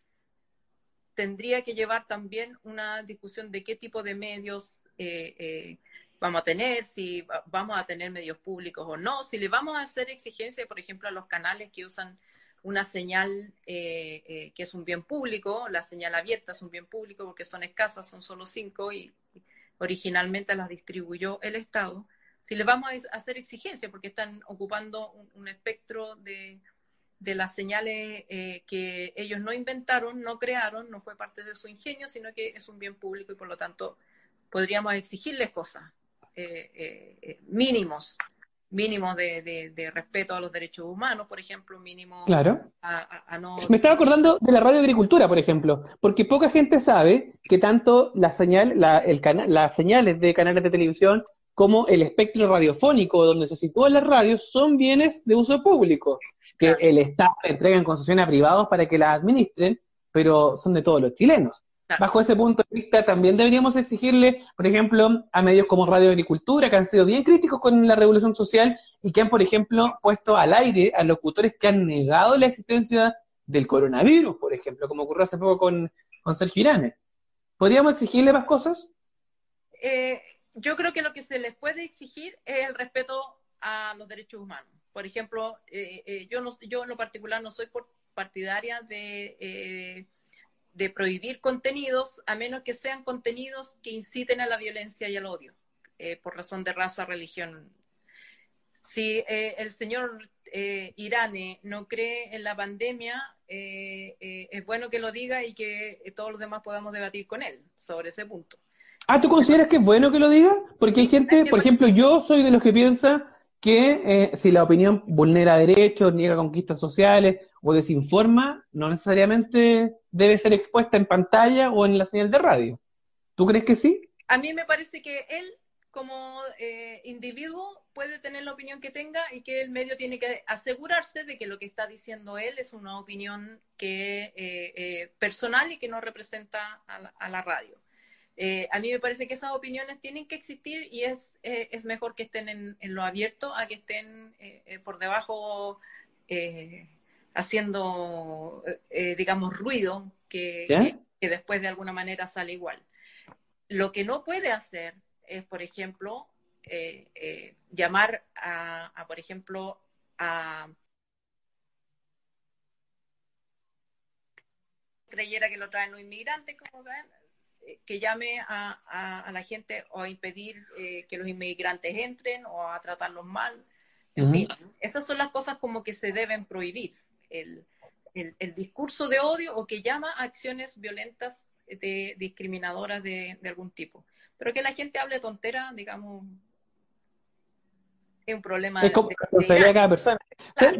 tendría que llevar también una discusión de qué tipo de medios eh, eh, vamos a tener, si vamos a tener medios públicos o no, si le vamos a hacer exigencia, por ejemplo, a los canales que usan una señal eh, que es un bien público, la señal abierta es un bien público porque son escasas, son solo cinco y originalmente las distribuyó el Estado. Si le vamos a hacer exigencia porque están ocupando un espectro de, de las señales eh, que ellos no inventaron, no crearon, no fue parte de su ingenio, sino que es un bien público y por lo tanto podríamos exigirles cosas eh, eh, mínimos, mínimos de, respeto a los derechos humanos, por ejemplo, mínimo claro. a, no... Me estaba acordando de la radio agricultura, por ejemplo, porque poca gente sabe que tanto la señal, la, el las señales de canales de televisión como el espectro radiofónico donde se sitúan las radios son bienes de uso público que el Estado entrega en concesión a privados para que las administren, pero son de todos los chilenos. Bajo ese punto de vista, también deberíamos exigirle, por ejemplo, a medios como Radio Agricultura, que han sido bien críticos con la revolución social y que han, por ejemplo, puesto al aire a locutores que han negado la existencia del coronavirus, por ejemplo, como ocurrió hace poco con, con Sergio Iranes. ¿Podríamos exigirle más cosas? Eh, yo creo que lo que se les puede exigir es el respeto a los derechos humanos. Por ejemplo, eh, eh, yo, no, yo en lo particular no soy partidaria de, eh, de prohibir contenidos a menos que sean contenidos que inciten a la violencia y al odio por razón de raza, religión. Si el señor Irane no cree en la pandemia, es bueno que lo diga y que todos los demás podamos debatir con él sobre ese punto. Ah, ¿tú consideras que es bueno que lo diga? Porque hay gente, por ejemplo, yo soy de los que piensa que eh, si la opinión vulnera derechos, niega conquistas sociales o desinforma, no necesariamente debe ser expuesta en pantalla o en la señal de radio. ¿Tú crees que sí? A mí me parece que él, como eh, individuo, puede tener la opinión que tenga y que el medio tiene que asegurarse de que lo que está diciendo él es una opinión que eh, personal y que no representa a la radio. Eh, a mí me parece que esas opiniones tienen que existir y es, eh, es mejor que estén en, lo abierto a que estén eh, por debajo haciendo, digamos, ruido que, que, después de alguna manera sale igual. Lo que no puede hacer es, por ejemplo, llamar a, a, por ejemplo, a creyera que lo traen los inmigrantes, como ven, que llame a, la gente o a impedir eh, que los inmigrantes entren o a tratarlos mal. En fin, esas son las cosas como que se deben prohibir. El, discurso de odio o que llama a acciones violentas de, discriminadoras de, de, algún tipo. Pero que la gente hable tontera, digamos, es un problema de, cada persona.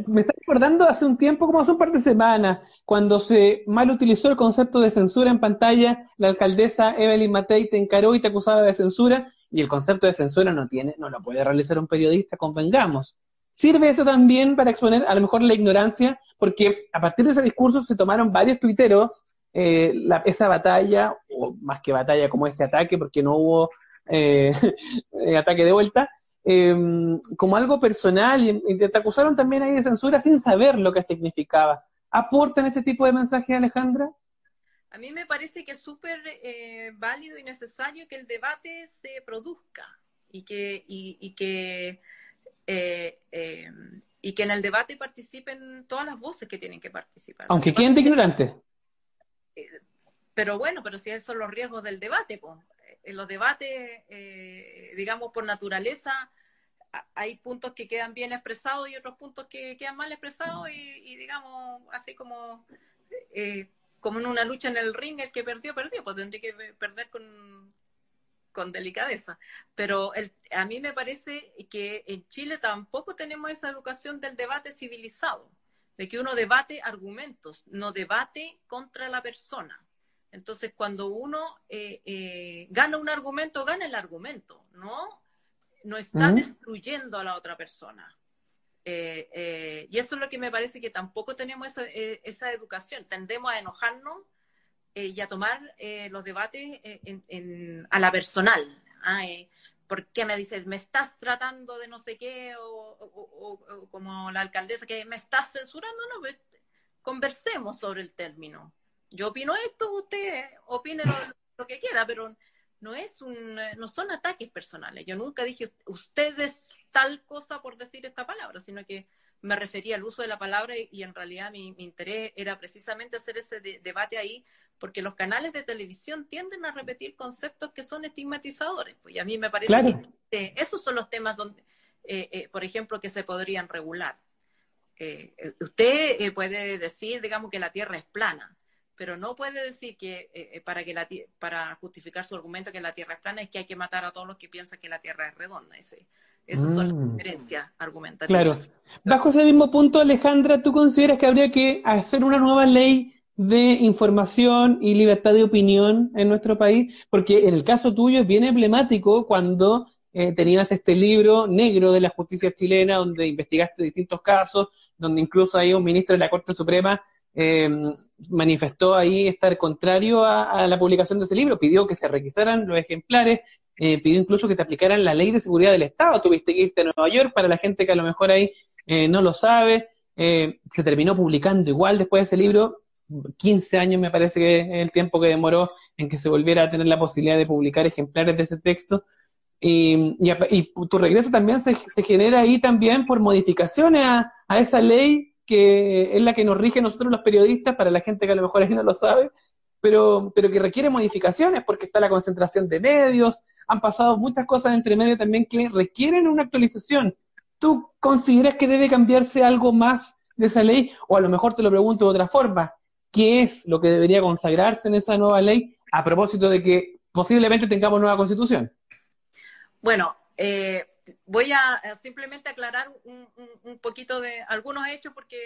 Me está recordando hace un tiempo, como hace un par de semanas, cuando se mal utilizó el concepto de censura en pantalla, la alcaldesa Evelyn Matei te encaró y te acusaba de censura, y el concepto de censura no tiene, no lo puede realizar un periodista, convengamos. Sirve eso también para exponer a lo mejor la ignorancia, porque a partir de ese discurso se tomaron varios tuiteros eh, esa batalla, o más que batalla como ese ataque, porque no hubo eh, <laughs> ataque de vuelta, Em, como algo personal y, te acusaron también ahí de censura sin saber lo que significaba. ¿Aportan ese tipo de mensajes, Alejandra? A mí me parece que es súper eh, válido y necesario que el debate se produzca y que, y, que, eh, em, y que en el debate participen todas las voces que tienen que participar. Aunque queden de ignorantes. Eh, pero bueno, pero si esos son los riesgos del debate, pues en los debates, eh, digamos, por naturaleza, hay puntos que quedan bien expresados y otros puntos que quedan mal expresados y, digamos, así como, eh, como en una lucha en el ring, el que perdió, perdió, pues tendría que perder con, con delicadeza. Pero el, a mí me parece que en Chile tampoco tenemos esa educación del debate civilizado, de que uno debate argumentos, no debate contra la persona. Entonces, cuando uno eh, eh, gana un argumento, gana el argumento, ¿no? No está destruyendo a la otra persona. Eh, y eso es lo que me parece que tampoco tenemos esa, esa educación. Tendemos a enojarnos y a tomar los debates en, a la personal. ¿ah? ¿Por qué me dices, me estás tratando de no sé qué? O, como la alcaldesa, que me estás censurando. No, pues, conversemos sobre el término yo opino esto, usted opine lo, que quiera, pero no es un, no son ataques personales. Yo nunca dije ustedes tal cosa por decir esta palabra, sino que me refería al uso de la palabra y, en realidad mi, interés era precisamente hacer ese debate ahí, porque los canales de televisión tienden a repetir conceptos que son estigmatizadores. Pues, y a mí me parece que esos son los temas donde, eh, eh, por ejemplo, que se podrían regular. Eh, usted puede decir, digamos, que la Tierra es plana, pero no puede decir que eh, eh, para que la para justificar su argumento que la Tierra es plana es que hay que matar a todos los que piensan que la Tierra es redonda. Ese, esas son las mm. diferencias argumentativas. Claro. Bajo ese mismo punto, Alejandra, ¿tú consideras que habría que hacer una nueva ley de información y libertad de opinión en nuestro país? Porque en el caso tuyo es bien emblemático cuando eh, tenías este libro negro de la justicia chilena donde investigaste distintos casos, donde incluso hay un ministro de la Corte Suprema eh, manifestó ahí estar contrario a, la publicación de ese libro, pidió que se requisaran los ejemplares, eh, pidió incluso que te aplicaran la ley de seguridad del Estado. Tuviste que irte a Nueva York, para la gente que a lo mejor ahí eh, no lo sabe. se terminó publicando igual después de ese libro. 15 años me parece que es el tiempo que demoró en que se volviera a tener la posibilidad de publicar ejemplares de ese texto. Y, tu regreso también se, genera ahí también por modificaciones a esa ley que es la que nos rige nosotros los periodistas, para la gente que a lo mejor <laughs> no lo sabe, pero, pero que requiere modificaciones porque está la concentración de medios, han pasado muchas cosas entre medio también que requieren una actualización. ¿Tú consideras que debe cambiarse algo más de esa ley? O a lo mejor te lo pregunto de otra forma, ¿qué es lo que debería consagrarse en esa nueva ley a propósito de que posiblemente tengamos nueva constitución? Bueno, eh, voy a simplemente aclarar un, poquito de algunos hechos porque,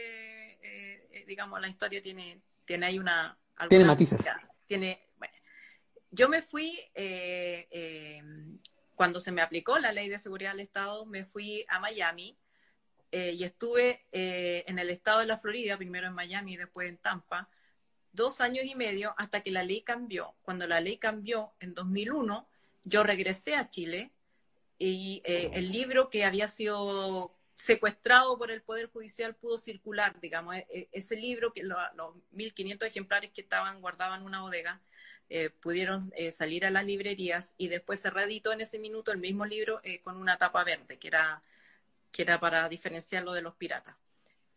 eh, eh, digamos, la historia tiene, tiene ahí una... Tiene matices. Tiene, bueno, yo me fui, eh, cuando se me aplicó la ley de seguridad del Estado, me fui a Miami y estuve en el estado de la Florida, primero en Miami y después en Tampa, dos años y medio hasta que la ley cambió. Cuando la ley cambió en 2001, yo regresé a Chile y eh, el libro que había sido secuestrado por el Poder Judicial pudo circular, digamos, e, e, ese libro, que los 1.500 ejemplares que estaban guardados en una bodega, eh, pudieron eh, salir a las librerías y después se reeditó en ese minuto el mismo libro con una tapa verde, que era, que era para diferenciarlo de los piratas.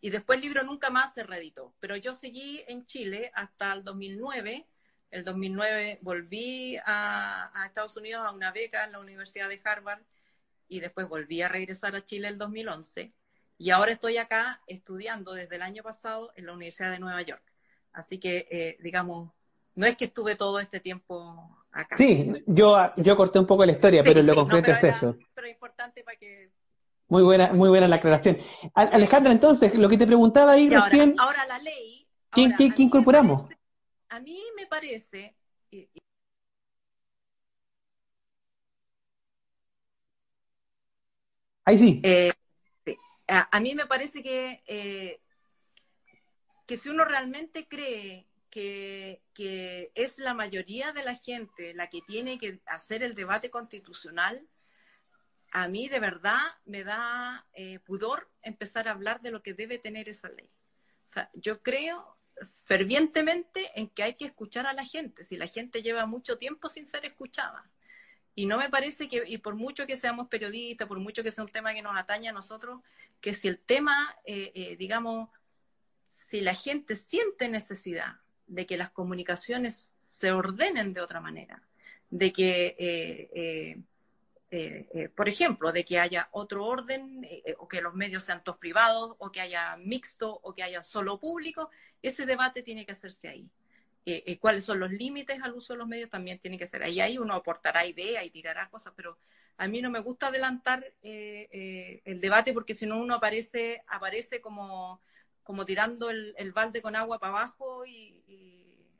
Y después el libro nunca más se reeditó, pero yo seguí en Chile hasta el 2009. El 2009 volví a, a Estados Unidos a una beca en la Universidad de Harvard y después volví a regresar a Chile el 2011 y ahora estoy acá estudiando desde el año pasado en la Universidad de Nueva York. Así que, eh, digamos, no es que estuve todo este tiempo acá. Sí, yo, yo corté un poco la historia, pero lo concreto es eso. Pero importante para que... Muy buena, muy buena la aclaración. Alejandra, entonces, lo que te preguntaba ahí recién... Ahora, la ley... ¿Quién, incorporamos? a mí me parece, Ahí sí. Eh, a, mí me parece que, eh, que si uno realmente cree que, es la mayoría de la gente la que tiene que hacer el debate constitucional, a mí de verdad me da eh, pudor empezar a hablar de lo que debe tener esa ley. O sea, yo creo fervientemente en que hay que escuchar a la gente, si la gente lleva mucho tiempo sin ser escuchada. Y no me parece que, y por mucho que seamos periodistas, por mucho que sea un tema que nos atañe a nosotros, que si el tema, eh, eh, digamos, si la gente siente necesidad de que las comunicaciones se ordenen de otra manera, de que, eh, por ejemplo, de que haya otro orden, o que los medios sean todos privados, o que haya mixto, o que haya solo público, ese debate tiene que hacerse ahí. Eh, eh, cuáles son los límites al uso de los medios también tiene que ser. Ahí, ahí uno aportará ideas y tirará cosas, pero a mí no me gusta adelantar eh, el debate porque si no uno aparece, aparece como, como tirando el, balde con agua para abajo y...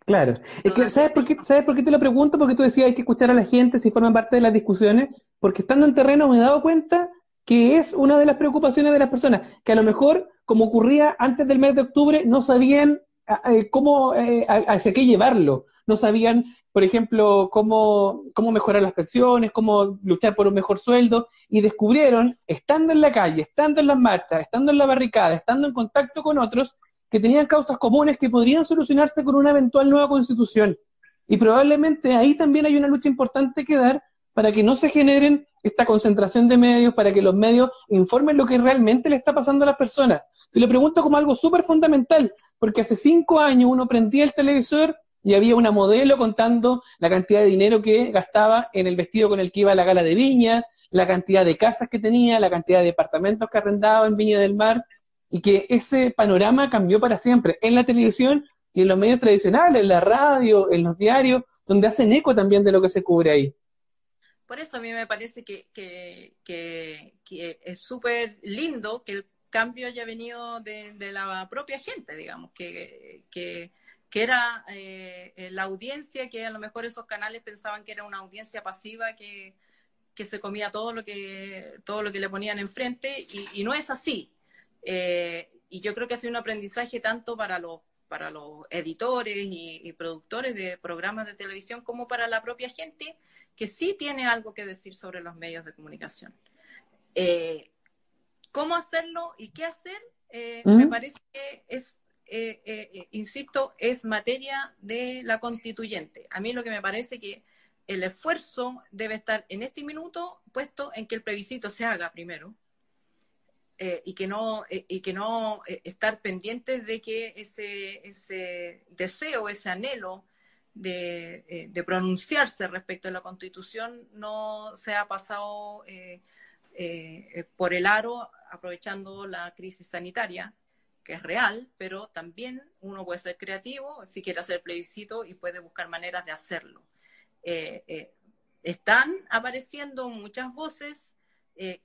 claro, es que ¿sabes por, qué, ¿sabes por qué te lo pregunto? Porque tú decías hay que escuchar a la gente si forman parte de las discusiones, porque estando en terreno me he dado cuenta que es una de las preocupaciones de las personas, que a lo mejor, como ocurría antes del mes de octubre, no sabían eh, cómo, eh, hacia qué llevarlo. No sabían, por ejemplo, cómo, cómo mejorar las pensiones, cómo luchar por un mejor sueldo, y descubrieron, estando en la calle, estando en las marchas, estando en la barricada, estando en contacto con otros, que tenían causas comunes que podrían solucionarse con una eventual nueva constitución. Y probablemente ahí también hay una lucha importante que dar para que no se generen esta concentración de medios, para que los medios informen lo que realmente le está pasando a las personas. Te lo pregunto como algo súper fundamental, porque hace cinco años uno prendía el televisor y había una modelo contando la cantidad de dinero que gastaba en el vestido con el que iba a la gala de Viña, la cantidad de casas que tenía, la cantidad de departamentos que arrendaba en Viña del Mar, y que ese panorama cambió para siempre en la televisión y en los medios tradicionales, en la radio, en los diarios, donde hacen eco también de lo que se cubre ahí. Por eso a mí me parece que, que, es súper lindo que el cambio haya venido de, la propia gente, digamos, que, que, era eh, la audiencia, que a lo mejor esos canales pensaban que era una audiencia pasiva que, se comía todo lo que, todo lo que le ponían enfrente, y, no es así. Eh, y yo creo que ha sido un aprendizaje tanto para los para los editores y, productores de programas de televisión como para la propia gente que sí tiene algo que decir sobre los medios de comunicación. Eh, ¿Cómo hacerlo y qué hacer? Eh, me parece que es, eh, insisto, es materia de la constituyente. A mí lo que me parece que el esfuerzo debe estar en este minuto puesto en que el plebiscito se haga primero. y que no y que no estar pendientes de que ese ese deseo ese anhelo eh, de, pronunciarse respecto a la Constitución no se ha pasado eh, eh, por el aro aprovechando la crisis sanitaria, que es real, pero también uno puede ser creativo si quiere hacer plebiscito y puede buscar maneras de hacerlo. están apareciendo muchas voces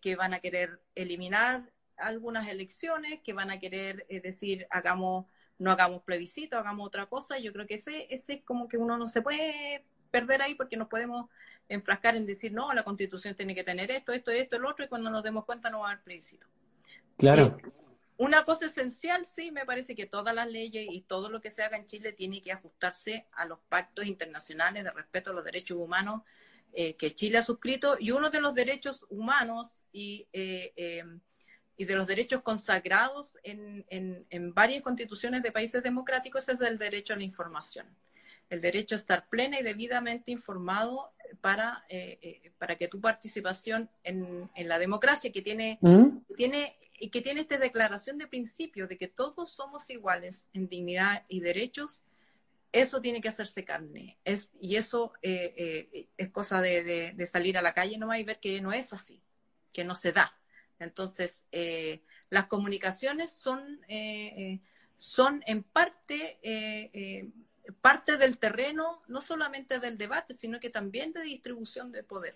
que van a querer eliminar algunas elecciones, que van a querer decir, hagamos no hagamos plebiscito, hagamos otra cosa. Yo creo que ese, ese es como que uno no se puede perder ahí porque nos podemos enfrascar en decir, no, la constitución tiene que tener esto, esto, esto, el otro, y cuando nos demos cuenta no va a haber plebiscito. Claro. Eh, una cosa esencial, sí, me parece que todas las leyes y todo lo que se haga en Chile tiene que ajustarse a los pactos internacionales de respeto a los derechos humanos eh, que Chile ha suscrito. Y uno de los derechos humanos y eh, y de los derechos consagrados en, en, varias constituciones de países democráticos es el derecho a la información. El derecho a estar plena y debidamente informado para, eh, eh, para que tu participación en, en la democracia, que tiene, ¿Mm? tiene, que tiene esta declaración de principio de que todos somos iguales en dignidad y derechos, eso tiene que hacerse carne. Es, y eso eh, es cosa de, de, de, salir a la calle nomás y ver que no es así, que no se da. Entonces, eh, las comunicaciones son, eh, eh, son en parte parte del terreno, no solamente del debate, sino que también de distribución de poder.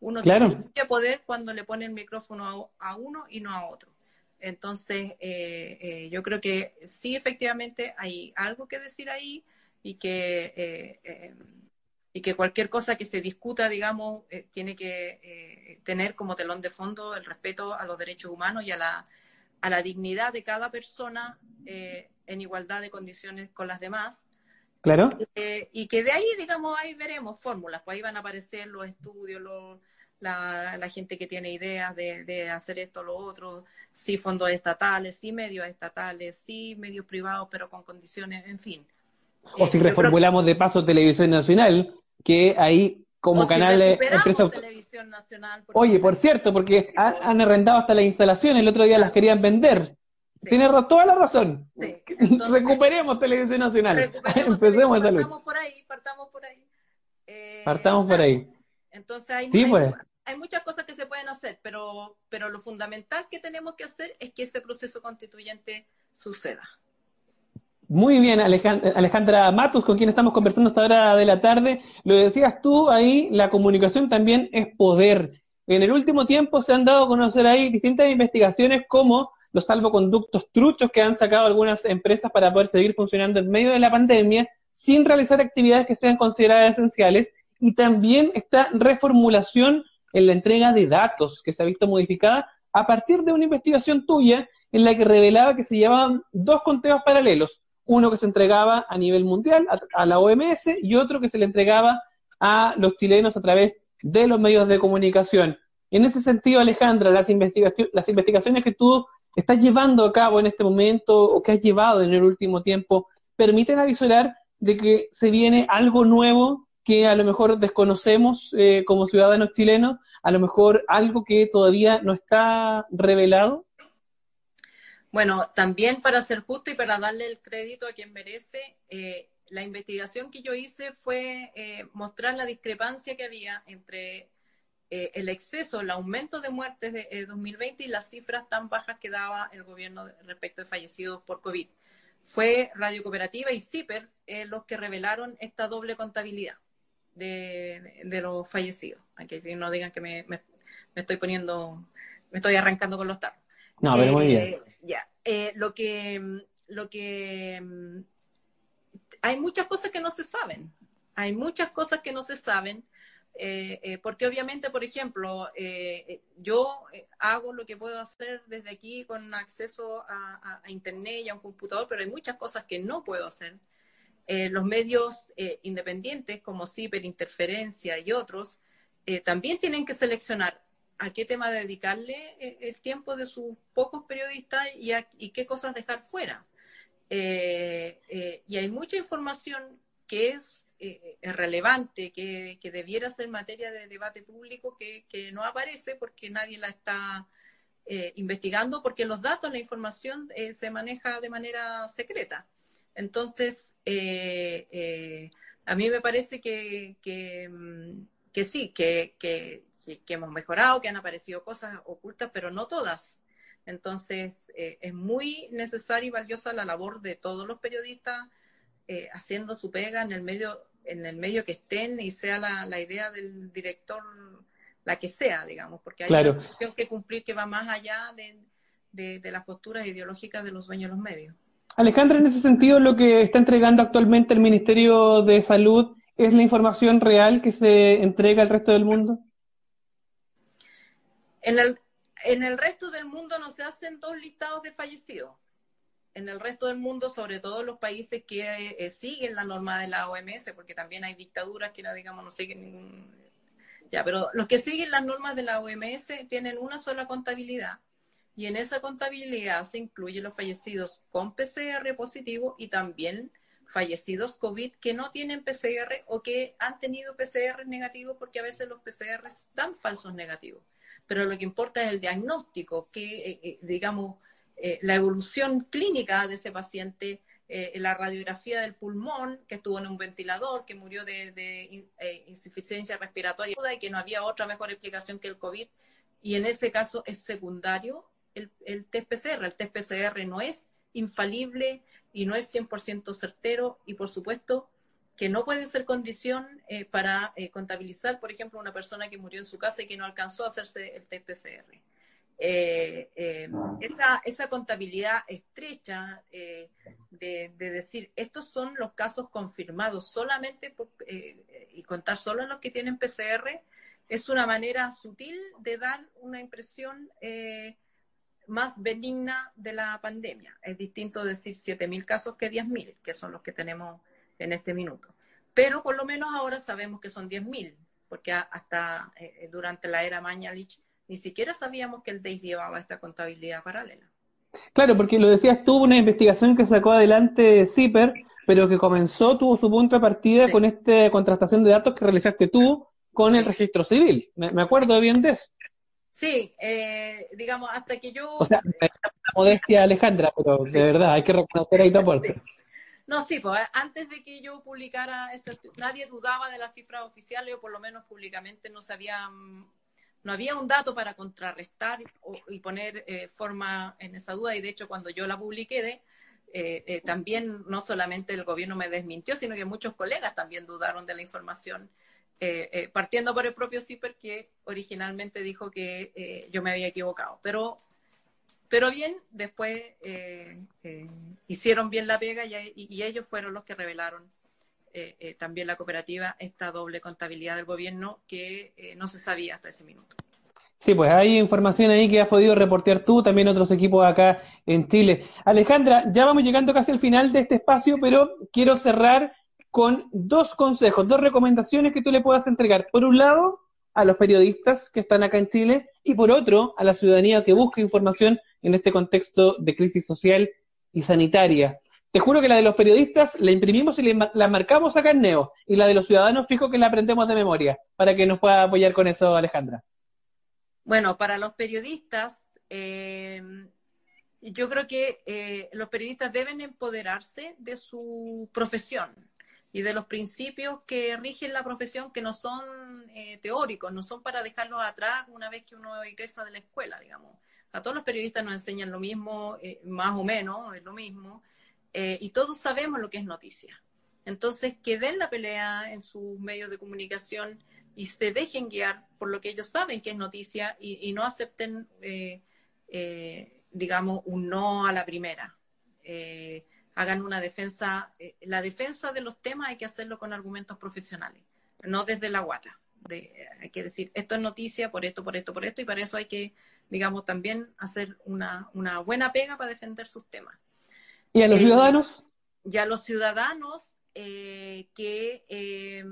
Uno tiene tiene poder cuando le pone el micrófono a, uno y no a otro. Entonces, yo creo que sí, efectivamente, hay algo que decir ahí y que y que cualquier cosa que se discuta, digamos, eh, tiene que eh, tener como telón de fondo el respeto a los derechos humanos y a la, a la dignidad de cada persona eh, en igualdad de condiciones con las demás. Claro. y que de ahí, digamos, ahí veremos fórmulas, pues ahí van a aparecer los estudios, la, la, gente que tiene ideas de, de hacer esto, lo otro, sí fondos estatales, sí medios estatales, sí medios privados, pero con condiciones, en fin. O si reformulamos de paso Televisión Nacional, que ahí como canal de empresa televisión nacional oye por cierto porque han, arrendado hasta las instalaciones el otro día las querían vender. Tiene toda la razón. <laughs> Recuperemos televisión nacional. <laughs> empecemos esa lucha. partamos por ahí partamos por ahí. Eh, partamos por ahí. Entonces hay, pues. hay, muchas cosas que se pueden hacer pero pero lo fundamental que tenemos que hacer es que ese proceso constituyente suceda Muy bien, Alejandra Matus, con quien estamos conversando hasta hora de la tarde. Lo decías tú ahí, la comunicación también es poder. En el último tiempo se han dado a conocer ahí distintas investigaciones como los salvoconductos truchos que han sacado algunas empresas para poder seguir funcionando en medio de la pandemia sin realizar actividades que sean consideradas esenciales y también esta reformulación en la entrega de datos que se ha visto modificada a partir de una investigación tuya en la que revelaba que se llevaban dos conteos paralelos, uno que se entregaba a nivel mundial a, la OMS y otro que se le entregaba a los chilenos a través de los medios de comunicación. En ese sentido, Alejandra, las, las investigaciones que tú estás llevando a cabo en este momento o que has llevado en el último tiempo permiten avisar de que se viene algo nuevo que a lo mejor desconocemos eh, como ciudadanos chilenos, a lo mejor algo que todavía no está revelado? Bueno, también para ser justo y para darle el crédito a quien merece, eh, la investigación que yo hice fue eh, mostrar la discrepancia que había entre el exceso, el aumento de muertes de 2020 y las cifras tan bajas que daba el gobierno respecto de fallecidos por COVID. Fue Radio Cooperativa y CIPER los que revelaron esta doble contabilidad de, los fallecidos. Aunque no digan que me, estoy poniendo, me estoy arrancando con los tarros. No, pero muy bien. Eh, ya. Eh, lo que, lo que hay muchas cosas que no se saben. Hay muchas cosas que no se saben. Eh, porque obviamente, por ejemplo, yo hago lo que puedo hacer desde aquí con acceso a, Internet y a un computador, pero hay muchas cosas que no puedo hacer. Eh, los medios eh, independientes como Ciberinterferencia y otros eh, también tienen que seleccionar a qué tema dedicarle el tiempo de sus pocos periodistas y, qué cosas dejar fuera. y hay mucha información que es relevante, que, debiera ser materia de debate público, que, no aparece porque nadie la está investigando, porque los datos, la información se maneja de manera secreta. Entonces, eh, eh, a mí me parece que, que, mm, sí, que, que, hemos mejorado, que han aparecido cosas ocultas, pero no todas. Entonces, eh, es muy necesaria y valiosa la labor de todos los periodistas haciendo su pega en el medio en el medio que estén y sea la, la idea del director la que sea, digamos, porque hay una función que cumplir que va más allá de, de las posturas ideológicas de los dueños de los medios. Alejandra, en ese sentido, lo que está entregando actualmente el Ministerio de Salud es la información real que se entrega al resto del mundo. En el, en el resto del mundo no se hacen dos listados de fallecidos. En el resto del mundo, sobre todo los países que eh, siguen la norma de la OMS, porque también hay dictaduras que no, digamos, no siguen ningún... Ya, pero los que siguen las normas de la OMS tienen una sola contabilidad y en esa contabilidad se incluyen los fallecidos con PCR positivo y también fallecidos COVID que no tienen PCR o que han tenido PCR negativo porque a veces los PCR dan falsos negativos. Pero lo que importa es el diagnóstico, que eh, eh, digamos eh, la evolución clínica de ese paciente, la radiografía del pulmón, que estuvo en un ventilador, que murió de, insuficiencia respiratoria y que no había otra mejor explicación que el COVID. Y en ese caso es secundario el, PCR. El test no es infalible y no es 100% certero y por supuesto que no puede ser condición eh, para eh, contabilizar, por ejemplo, una persona que murió en su casa y que no alcanzó a hacerse el test PCR. Eh, esa, esa, contabilidad estrecha de, decir, estos son los casos confirmados solamente y contar solo los que tienen PCR, es una manera sutil de dar una impresión más benigna de la pandemia. Es distinto decir 7.000 casos que 10.000, que son los que tenemos en este minuto. Pero por lo menos ahora sabemos que son 10.000, porque hasta eh, durante la era Mañalich ni siquiera sabíamos que el DEIS llevaba esta contabilidad paralela. Claro, porque lo decías tú, una investigación que sacó adelante CIPER, pero que comenzó, tuvo su punto de partida con esta contrastación de datos que realizaste tú con el registro civil. Me acuerdo bien de eso. Sí, eh, digamos, hasta que yo... O sea, una modestia Alejandra, pero de verdad, hay que reconocer ahí tu aporte. No, sí, pues antes de que yo publicara, eso, nadie dudaba de las cifras oficiales, o por lo menos públicamente no sabía, no había un dato para contrarrestar y poner eh, forma en esa duda, y de hecho cuando yo la publiqué, también no solamente el gobierno me desmintió, sino que muchos colegas también dudaron de la información, partiendo por el propio CIPER que originalmente dijo que yo me había equivocado. Pero pero bien, después eh, eh, hicieron bien la pega y, ellos fueron los que revelaron eh, también la cooperativa esta doble contabilidad del gobierno que no se sabía hasta ese minuto. Sí, pues hay información ahí que has podido reportear tú, también otros equipos acá en Chile. Alejandra, ya vamos llegando casi al final de este espacio, pero quiero cerrar con dos consejos, dos recomendaciones que tú le puedas entregar. Por un lado, a los periodistas que están acá en Chile y por otro, a la ciudadanía que busca información en este contexto de crisis social y sanitaria. Te juro que la de los periodistas la imprimimos y la marcamos acá en Neo, y la de los ciudadanos fijo que la aprendemos de memoria, para que nos pueda apoyar con eso Alejandra. Bueno, para los periodistas, eh, yo creo que eh, los periodistas deben empoderarse de su profesión y de los principios que rigen la profesión que no son eh, teóricos, no son para dejarlos atrás una vez que uno ingresa de la escuela, digamos a todos los periodistas nos enseñan lo mismo, eh, más o menos, es lo mismo, eh, y todos sabemos lo que es noticia. Entonces, que den la pelea en sus medios de comunicación y se dejen guiar por lo que ellos saben que es noticia y, no acepten, eh, digamos, un no a la primera. Hagan una defensa, la defensa de los temas hay que hacerlo con argumentos profesionales, no desde la guata. hay que decir, esto es noticia por esto, por esto, por esto, y para eso hay que digamos, también hacer una, buena pega para defender sus temas. ¿Y a los eh, ciudadanos? Y a los ciudadanos eh, que eh,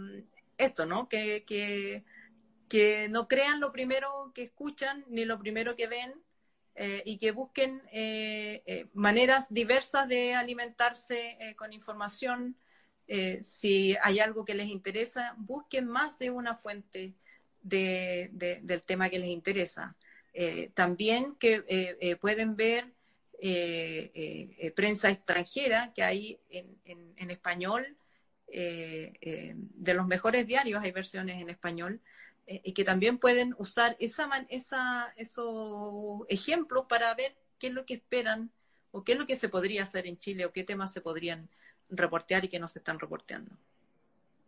esto, ¿no? Que, que, que, no crean lo primero que escuchan ni lo primero que ven y que busquen maneras diversas de alimentarse con información. si hay algo que les interesa, busquen más de una fuente del tema que les interesa. Eh, también que eh, eh, pueden ver prensa extranjera que hay en, español, de los mejores diarios hay versiones en español, y que también pueden usar esa, esa, esos ejemplos para ver qué es lo que esperan o qué es lo que se podría hacer en Chile o qué temas se podrían reportear y que no se están reporteando.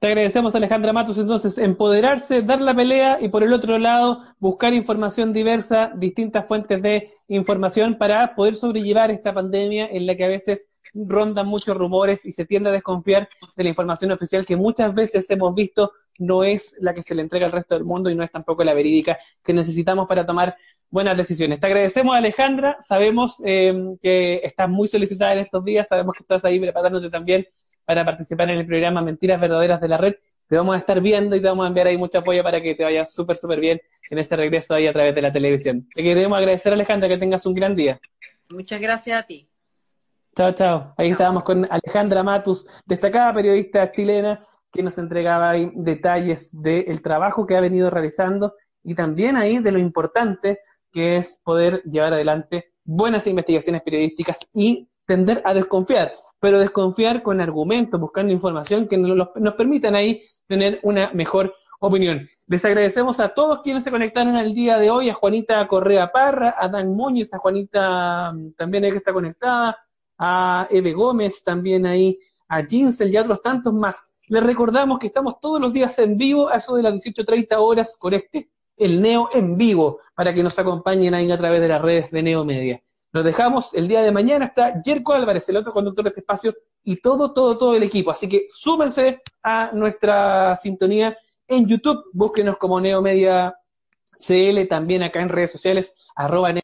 Te agradecemos, Alejandra Matus, entonces, empoderarse, dar la pelea y por el otro lado, buscar información diversa, distintas fuentes de información para poder sobrellevar esta pandemia en la que a veces rondan muchos rumores y se tiende a desconfiar de la información oficial que muchas veces hemos visto no es la que se le entrega al resto del mundo y no es tampoco la verídica que necesitamos para tomar buenas decisiones. Te agradecemos, Alejandra. Sabemos eh, que estás muy solicitada en estos días, sabemos que estás ahí preparándote también para participar en el programa Mentiras Verdaderas de la Red. Te vamos a estar viendo y te vamos a enviar ahí mucho apoyo para que te vaya súper, súper bien en este regreso ahí a través de la televisión. Te queremos agradecer, Alejandra, que tengas un gran día. Muchas gracias a ti. Chao, chao. Ahí estábamos con Alejandra Matus, destacada periodista chilena, que nos entregaba ahí detalles del trabajo que ha venido realizando y también ahí de lo importante que es poder llevar adelante buenas investigaciones periodísticas y tender a desconfiar pero desconfiar con argumentos, buscando información que nos, permitan ahí tener una mejor opinión. Les agradecemos a todos quienes se conectaron al día de hoy, a Juanita Correa Parra, a Dan Muñoz, a Juanita mm, también que está conectada, a Eve Gómez también ahí, a Jinsel y a otros tantos más. Les recordamos que estamos todos los días en vivo a eso de las 18.30 horas con este, el Neo en vivo, para que nos acompañen ahí a través de las redes de Neo Media. Nos dejamos el día de mañana. Está Jerko Álvarez, el otro conductor de este espacio, y todo, todo, todo el equipo. Así que súmense a nuestra sintonía en YouTube. Búsquenos como Neomedia CL, también acá en redes sociales, arroba